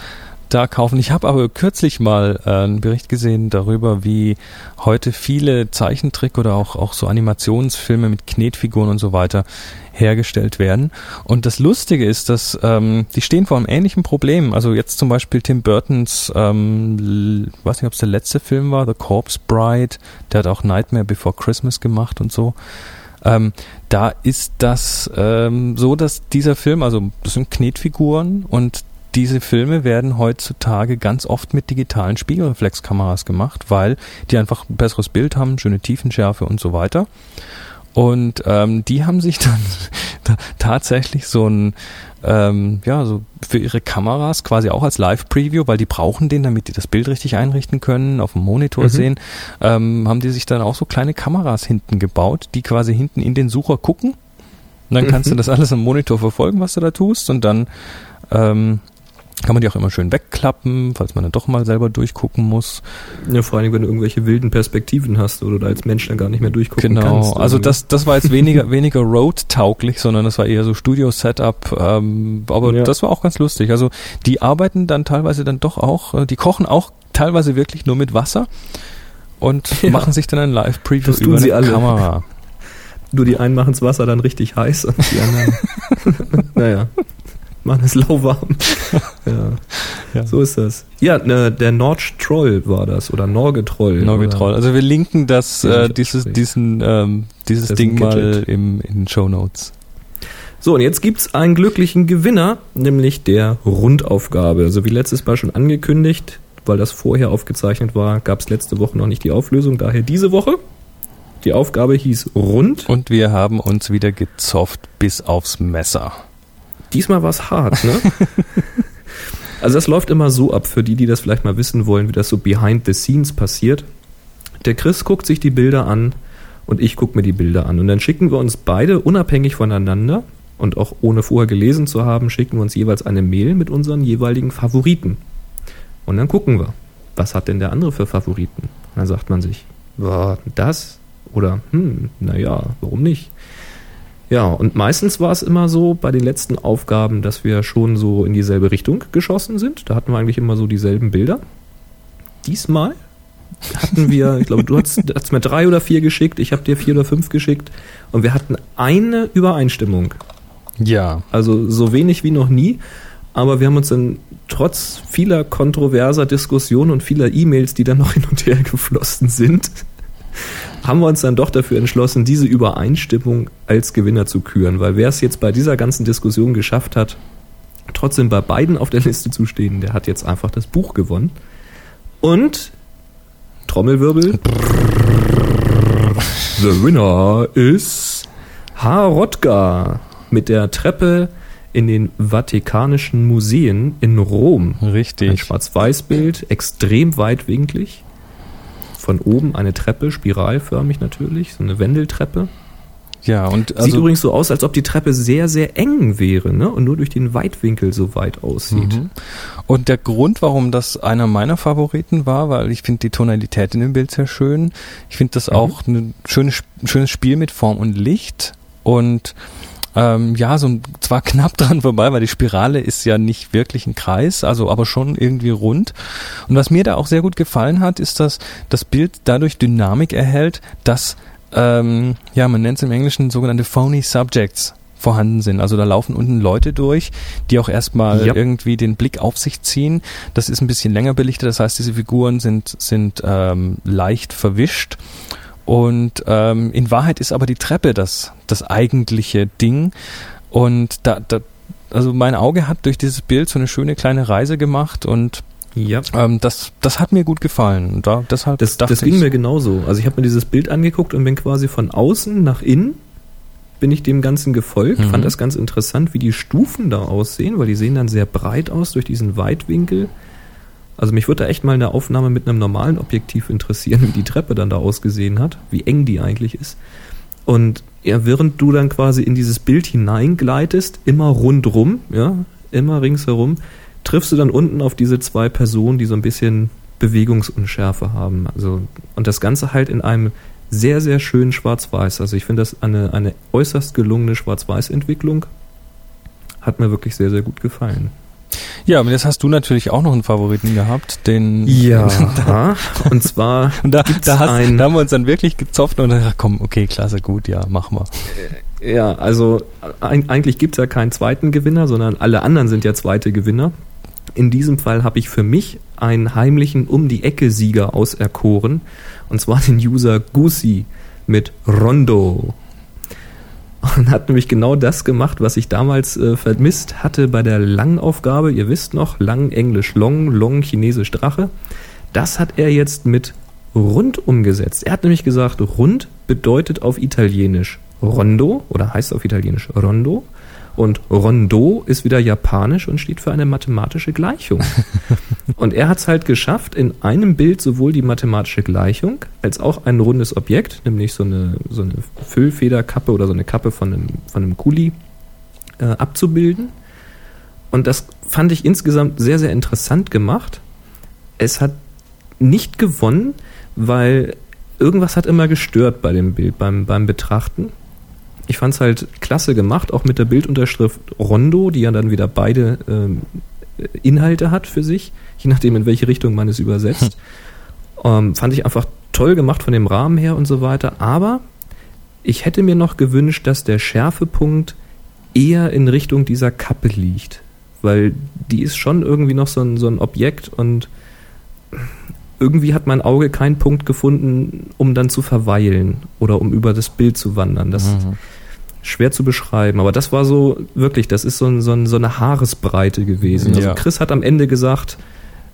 da kaufen. Ich habe aber kürzlich mal äh, einen Bericht gesehen darüber, wie heute viele Zeichentrick oder auch, auch so Animationsfilme mit Knetfiguren und so weiter hergestellt werden. Und das Lustige ist, dass ähm, die stehen vor einem ähnlichen Problem. Also jetzt zum Beispiel Tim Burtons, ähm, weiß nicht, ob es der letzte Film war, The Corpse Bride, der hat auch Nightmare Before Christmas gemacht und so. Ähm, da ist das ähm, so, dass dieser Film, also das sind Knetfiguren und diese Filme werden heutzutage ganz oft mit digitalen Spiegelreflexkameras gemacht, weil die einfach ein besseres Bild haben, schöne Tiefenschärfe und so weiter. Und ähm, die haben sich dann tatsächlich so ein, ähm, ja, so für ihre Kameras quasi auch als Live-Preview, weil die brauchen den, damit die das Bild richtig einrichten können, auf dem Monitor mhm. sehen, ähm, haben die sich dann auch so kleine Kameras hinten gebaut, die quasi hinten in den Sucher gucken. Und dann kannst mhm. du das alles am Monitor verfolgen, was du da tust, und dann ähm, kann man die auch immer schön wegklappen, falls man dann doch mal selber durchgucken muss. Ja, vor allem, wenn du irgendwelche wilden Perspektiven hast oder da als Mensch dann gar nicht mehr durchgucken genau. kannst. Genau, also das, das war jetzt weniger, weniger Road-tauglich, sondern das war eher so Studio-Setup, ähm, aber ja. das war auch ganz lustig. Also die arbeiten dann teilweise dann doch auch, äh, die kochen auch teilweise wirklich nur mit Wasser und ja. machen sich dann ein Live-Preview über eine alle. Kamera. Nur die einen machen das Wasser dann richtig heiß und die anderen. naja machen es lauwarm. ja. ja. So ist das. Ja, ne, der Nordsch Troll war das oder Norge Troll. Norge Troll. Also wir linken das, äh, dieses, diesen, ähm, dieses Ding mal im, in den Show Notes. So, und jetzt gibt's einen glücklichen Gewinner, nämlich der Rundaufgabe. Also wie letztes Mal schon angekündigt, weil das vorher aufgezeichnet war, gab's letzte Woche noch nicht die Auflösung, daher diese Woche. Die Aufgabe hieß Rund. Und wir haben uns wieder gezofft bis aufs Messer. Diesmal war es hart, ne? also das läuft immer so ab, für die, die das vielleicht mal wissen wollen, wie das so behind the scenes passiert. Der Chris guckt sich die Bilder an und ich gucke mir die Bilder an. Und dann schicken wir uns beide unabhängig voneinander und auch ohne vorher gelesen zu haben, schicken wir uns jeweils eine Mail mit unseren jeweiligen Favoriten. Und dann gucken wir, was hat denn der andere für Favoriten? Dann sagt man sich, war das? Oder, hm, naja, warum nicht? Ja, und meistens war es immer so bei den letzten Aufgaben, dass wir schon so in dieselbe Richtung geschossen sind. Da hatten wir eigentlich immer so dieselben Bilder. Diesmal hatten wir, ich glaube, du hast, hast mir drei oder vier geschickt, ich habe dir vier oder fünf geschickt und wir hatten eine Übereinstimmung. Ja. Also so wenig wie noch nie, aber wir haben uns dann trotz vieler kontroverser Diskussionen und vieler E-Mails, die dann noch hin und her geflossen sind, haben wir uns dann doch dafür entschlossen, diese Übereinstimmung als Gewinner zu küren. Weil wer es jetzt bei dieser ganzen Diskussion geschafft hat, trotzdem bei beiden auf der Liste zu stehen, der hat jetzt einfach das Buch gewonnen. Und Trommelwirbel. The winner is Harodka mit der Treppe in den Vatikanischen Museen in Rom. Ein Richtig. Schwarz-Weiß-Bild, extrem weitwinklig. Von oben eine Treppe, spiralförmig natürlich, so eine Wendeltreppe. Ja, und Sieht also, übrigens so aus, als ob die Treppe sehr, sehr eng wäre ne? und nur durch den Weitwinkel so weit aussieht. Mhm. Und der Grund, warum das einer meiner Favoriten war, weil ich finde die Tonalität in dem Bild sehr schön. Ich finde das Mhm. auch ein schönes, schönes Spiel mit Form und Licht. Und ähm, ja, so ein, zwar knapp dran vorbei, weil die Spirale ist ja nicht wirklich ein Kreis, also aber schon irgendwie rund. Und was mir da auch sehr gut gefallen hat, ist, dass das Bild dadurch Dynamik erhält, dass ähm, ja, man nennt es im Englischen sogenannte phony subjects vorhanden sind. Also da laufen unten Leute durch, die auch erstmal Ja. irgendwie den Blick auf sich ziehen. Das ist ein bisschen länger belichtet, das heißt, diese Figuren sind, sind ähm, leicht verwischt. Und ähm, in Wahrheit ist aber die Treppe das, das eigentliche Ding. Und da, da, also mein Auge hat durch dieses Bild so eine schöne kleine Reise gemacht und Ja. ähm, das, das hat mir gut gefallen. Da, deshalb Das, das ging mir genauso. Also ich habe mir dieses Bild angeguckt und bin quasi von außen nach innen bin ich dem Ganzen gefolgt, Mhm. fand das ganz interessant, wie die Stufen da aussehen, weil die sehen dann sehr breit aus durch diesen Weitwinkel. Also mich würde da echt mal eine Aufnahme mit einem normalen Objektiv interessieren, wie die Treppe dann da ausgesehen hat, wie eng die eigentlich ist. Und ja, während du dann quasi in dieses Bild hineingleitest, immer rundrum, ja, immer ringsherum, triffst du dann unten auf diese zwei Personen, die so ein bisschen Bewegungsunschärfe haben. Also, und das Ganze halt in einem sehr, sehr schönen Schwarz-Weiß. Also ich finde das eine, eine äußerst gelungene Schwarz-Weiß-Entwicklung. Hat mir wirklich sehr, sehr gut gefallen. Ja, aber jetzt hast du natürlich auch noch einen Favoriten gehabt, den Ja, und zwar Und da, da, hast, ein- da haben wir uns dann wirklich gezopft und dann, komm, okay, klasse, gut, ja, machen wir. Ja, also eig- eigentlich gibt es ja keinen zweiten Gewinner, sondern alle anderen sind ja zweite Gewinner. In diesem Fall habe ich für mich einen heimlichen Um-die-Ecke-Sieger auserkoren. Und zwar den User Gusi mit Rondo. Und hat nämlich genau das gemacht, was ich damals äh, vermisst hatte bei der Lang-Aufgabe. Ihr wisst noch, Lang Englisch Long, Long Chinesisch Drache. Das hat er jetzt mit rund umgesetzt. Er hat nämlich gesagt, rund bedeutet auf Italienisch Rondo oder heißt auf Italienisch Rondo. Und Rondo ist wieder japanisch und steht für eine mathematische Gleichung. und er hat es halt geschafft, in einem Bild sowohl die mathematische Gleichung als auch ein rundes Objekt, nämlich so eine, so eine Füllfederkappe oder so eine Kappe von einem, von einem Kuli, äh, abzubilden. Und das fand ich insgesamt sehr, sehr interessant gemacht. Es hat nicht gewonnen, weil irgendwas hat immer gestört bei dem Bild, beim, beim Betrachten. Ich fand es halt klasse gemacht, auch mit der Bildunterschrift Rondo, die ja dann wieder beide ähm, Inhalte hat für sich, je nachdem, in welche Richtung man es übersetzt. Ähm, fand ich einfach toll gemacht von dem Rahmen her und so weiter. Aber ich hätte mir noch gewünscht, dass der Schärfepunkt eher in Richtung dieser Kappe liegt. Weil die ist schon irgendwie noch so ein, so ein Objekt und irgendwie hat mein Auge keinen Punkt gefunden, um dann zu verweilen oder um über das Bild zu wandern. Das ist schwer zu beschreiben, aber das war so wirklich, das ist so, ein, so, ein, so eine Haaresbreite gewesen. Also Ja. Chris hat am Ende gesagt,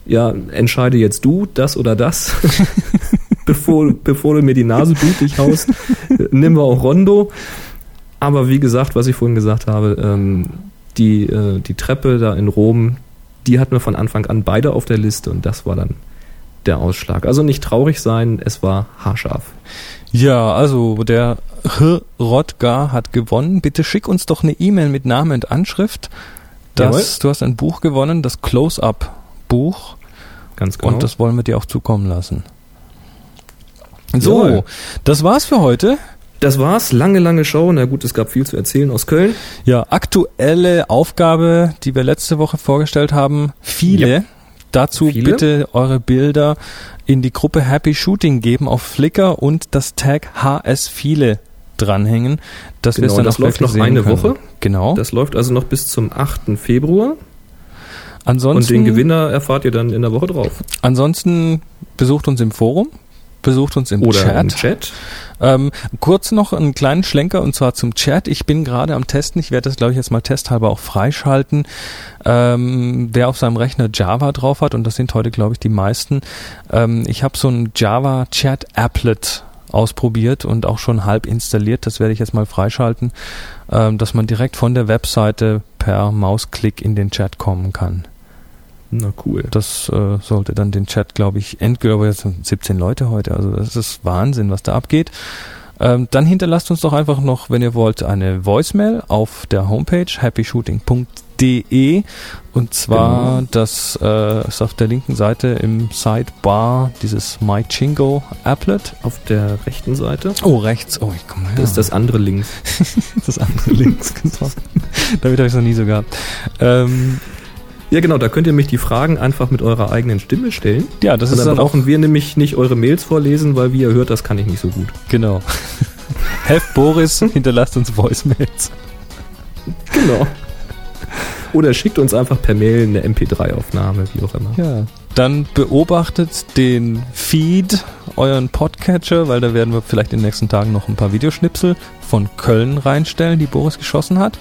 ja, entscheide jetzt du das oder das, bevor, bevor du mir die Nase blutig haust. Nimm wir auch Rondo. Aber wie gesagt, was ich vorhin gesagt habe, ähm, die, äh, die Treppe da in Rom, die hatten wir von Anfang an beide auf der Liste und das war dann der Ausschlag. Also nicht traurig sein, es war haarscharf. Ja, also der H. Rodgar hat gewonnen. Bitte schick uns doch eine E-Mail mit Namen und Anschrift. Das, du hast ein Buch gewonnen, das Close-Up-Buch. Ganz genau. Und das wollen wir dir auch zukommen lassen. So, Jawohl. das war's für heute. Das war's. Lange, lange Show. Na gut, es gab viel zu erzählen aus Köln. Ja, aktuelle Aufgabe, die wir letzte Woche vorgestellt haben. Viele. Ja. Dazu Viele. bitte eure Bilder in die Gruppe Happy Shooting geben auf Flickr und das Tag HS viele dranhängen, dass wir es Genau, dann das läuft noch eine können. Woche. Genau. Das läuft also noch bis zum 8. Februar. ansonsten, Und den Gewinner erfahrt ihr dann in der Woche drauf. ansonsten besucht uns im Forum, besucht uns im Oder Chat. im Chat. Ähm, kurz noch einen kleinen Schlenker und zwar zum Chat. Ich bin gerade am Testen. Ich werde das, glaube ich, jetzt mal testhalber auch freischalten. Ähm, wer auf seinem Rechner Java drauf hat, und das sind heute, glaube ich, die meisten. Ähm, ich habe so ein Java Chat Applet ausprobiert und auch schon halb installiert. Das werde ich jetzt mal freischalten, ähm, dass man direkt von der Webseite per Mausklick in den Chat kommen kann. Na cool. Das äh, sollte dann den Chat, glaube ich, endgültig, aber jetzt sind 17 Leute heute, also das ist Wahnsinn, was da abgeht. Ähm, dann hinterlasst uns doch einfach noch, wenn ihr wollt, eine Voicemail auf der Homepage happyshooting.de und zwar Genau. das äh, ist auf der linken Seite im Sidebar dieses MyChingo Applet. Auf der rechten Seite. Oh, rechts. Oh, ich komme her. Das ist das andere links. das andere links, genau. Damit habe ich es noch nie so gehabt. Ähm, Ja, genau, da könnt ihr mich die Fragen einfach mit eurer eigenen Stimme stellen. ja, das ist dann dann auch brauchen wir nämlich nicht eure Mails vorlesen, weil wie ihr hört, das kann ich nicht so gut. Genau. Helft Boris, hinterlasst uns Voicemails. Genau. Oder schickt uns einfach per Mail eine MP3-Aufnahme, wie auch immer. Ja. Dann beobachtet den Feed, euren Podcatcher, weil da werden wir vielleicht in den nächsten Tagen noch ein paar Videoschnipsel von Köln reinstellen, die Boris geschossen hat.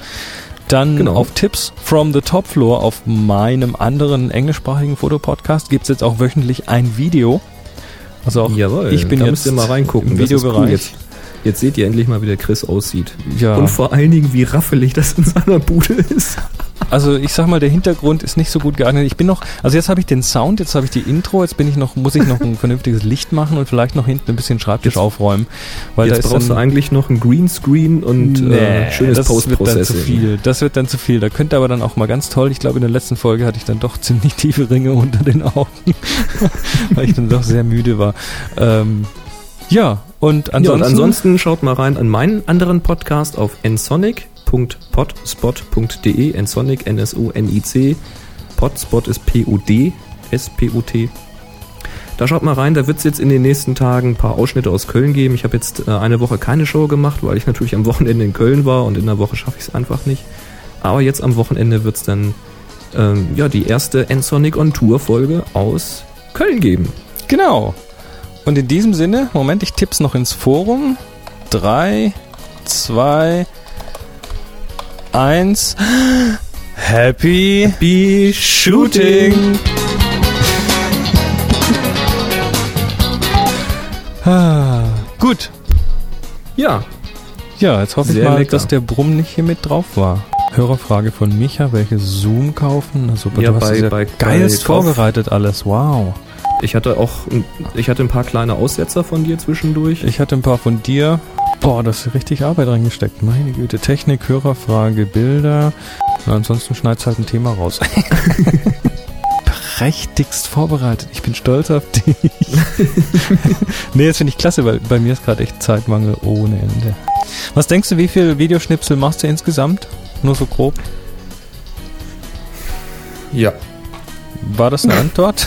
Dann Genau. auf Tipps from the Top Floor auf meinem anderen englischsprachigen Fotopodcast gibt's jetzt auch wöchentlich ein Video. Also auch Jawohl, ich bin da jetzt müsst ihr mal reingucken. im Videobereich. Jetzt, jetzt seht ihr endlich mal, wie der Chris aussieht. ja. Und vor allen Dingen, wie raffelig das in seiner Bude ist. Also ich sag mal, der Hintergrund ist nicht so gut geeignet. Ich bin noch, also jetzt habe ich den Sound, jetzt habe ich die Intro, jetzt bin ich noch, muss ich noch ein vernünftiges Licht machen und vielleicht noch hinten ein bisschen Schreibtisch Jetzt- aufräumen. Weil Jetzt da brauchst du dann, eigentlich noch ein Greenscreen und äh, schönes das wird dann zu Post-Processing. viel. Das wird dann zu viel. Da könnte aber dann auch mal ganz toll. Ich glaube, in der letzten Folge hatte ich dann doch ziemlich tiefe Ringe unter den Augen, weil ich dann doch sehr müde war. Ähm, ja, und Ja, ansonsten, und ansonsten schaut mal rein an meinen anderen Podcast auf nsonic.potspot.de. Nsonic, N-S-O-N-I-C. Potspot ist P-O-D, S-P-O-T. Da schaut mal rein, da wird es jetzt in den nächsten Tagen ein paar Ausschnitte aus Köln geben. Ich habe jetzt äh, eine Woche keine Show gemacht, weil ich natürlich am Wochenende in Köln war und in der Woche schaffe ich es einfach nicht. Aber jetzt am Wochenende wird es dann ähm, ja, die erste Nsonic on Tour Folge aus Köln geben. genau. Und in diesem Sinne, Moment, ich tipp's noch ins Forum. Drei, zwei, eins. Happy Be Shooting! ah, gut. Ja, Ja, jetzt hoffe ich Sehr mal, lecker. dass der Brumm nicht hier mit drauf war. Hörerfrage von Micha, welche Zoom kaufen? Also, Ja, du hast bei- ja bei- geilst bei vorbereitet alles. Wow. Ich hatte auch, ich hatte ein paar kleine Aussetzer von dir zwischendurch. Ich hatte ein paar von dir. Boah, da ist richtig Arbeit reingesteckt. Meine Güte. Technik, Hörerfrage, Bilder. Na, ansonsten schneid's halt ein Thema raus. Prächtigst vorbereitet. Ich bin stolz auf dich. nee, das finde ich klasse, weil bei mir ist gerade echt Zeitmangel ohne Ende. Was denkst du, wie viel Videoschnipsel machst du insgesamt? Nur so grob. Ja. War das eine Antwort?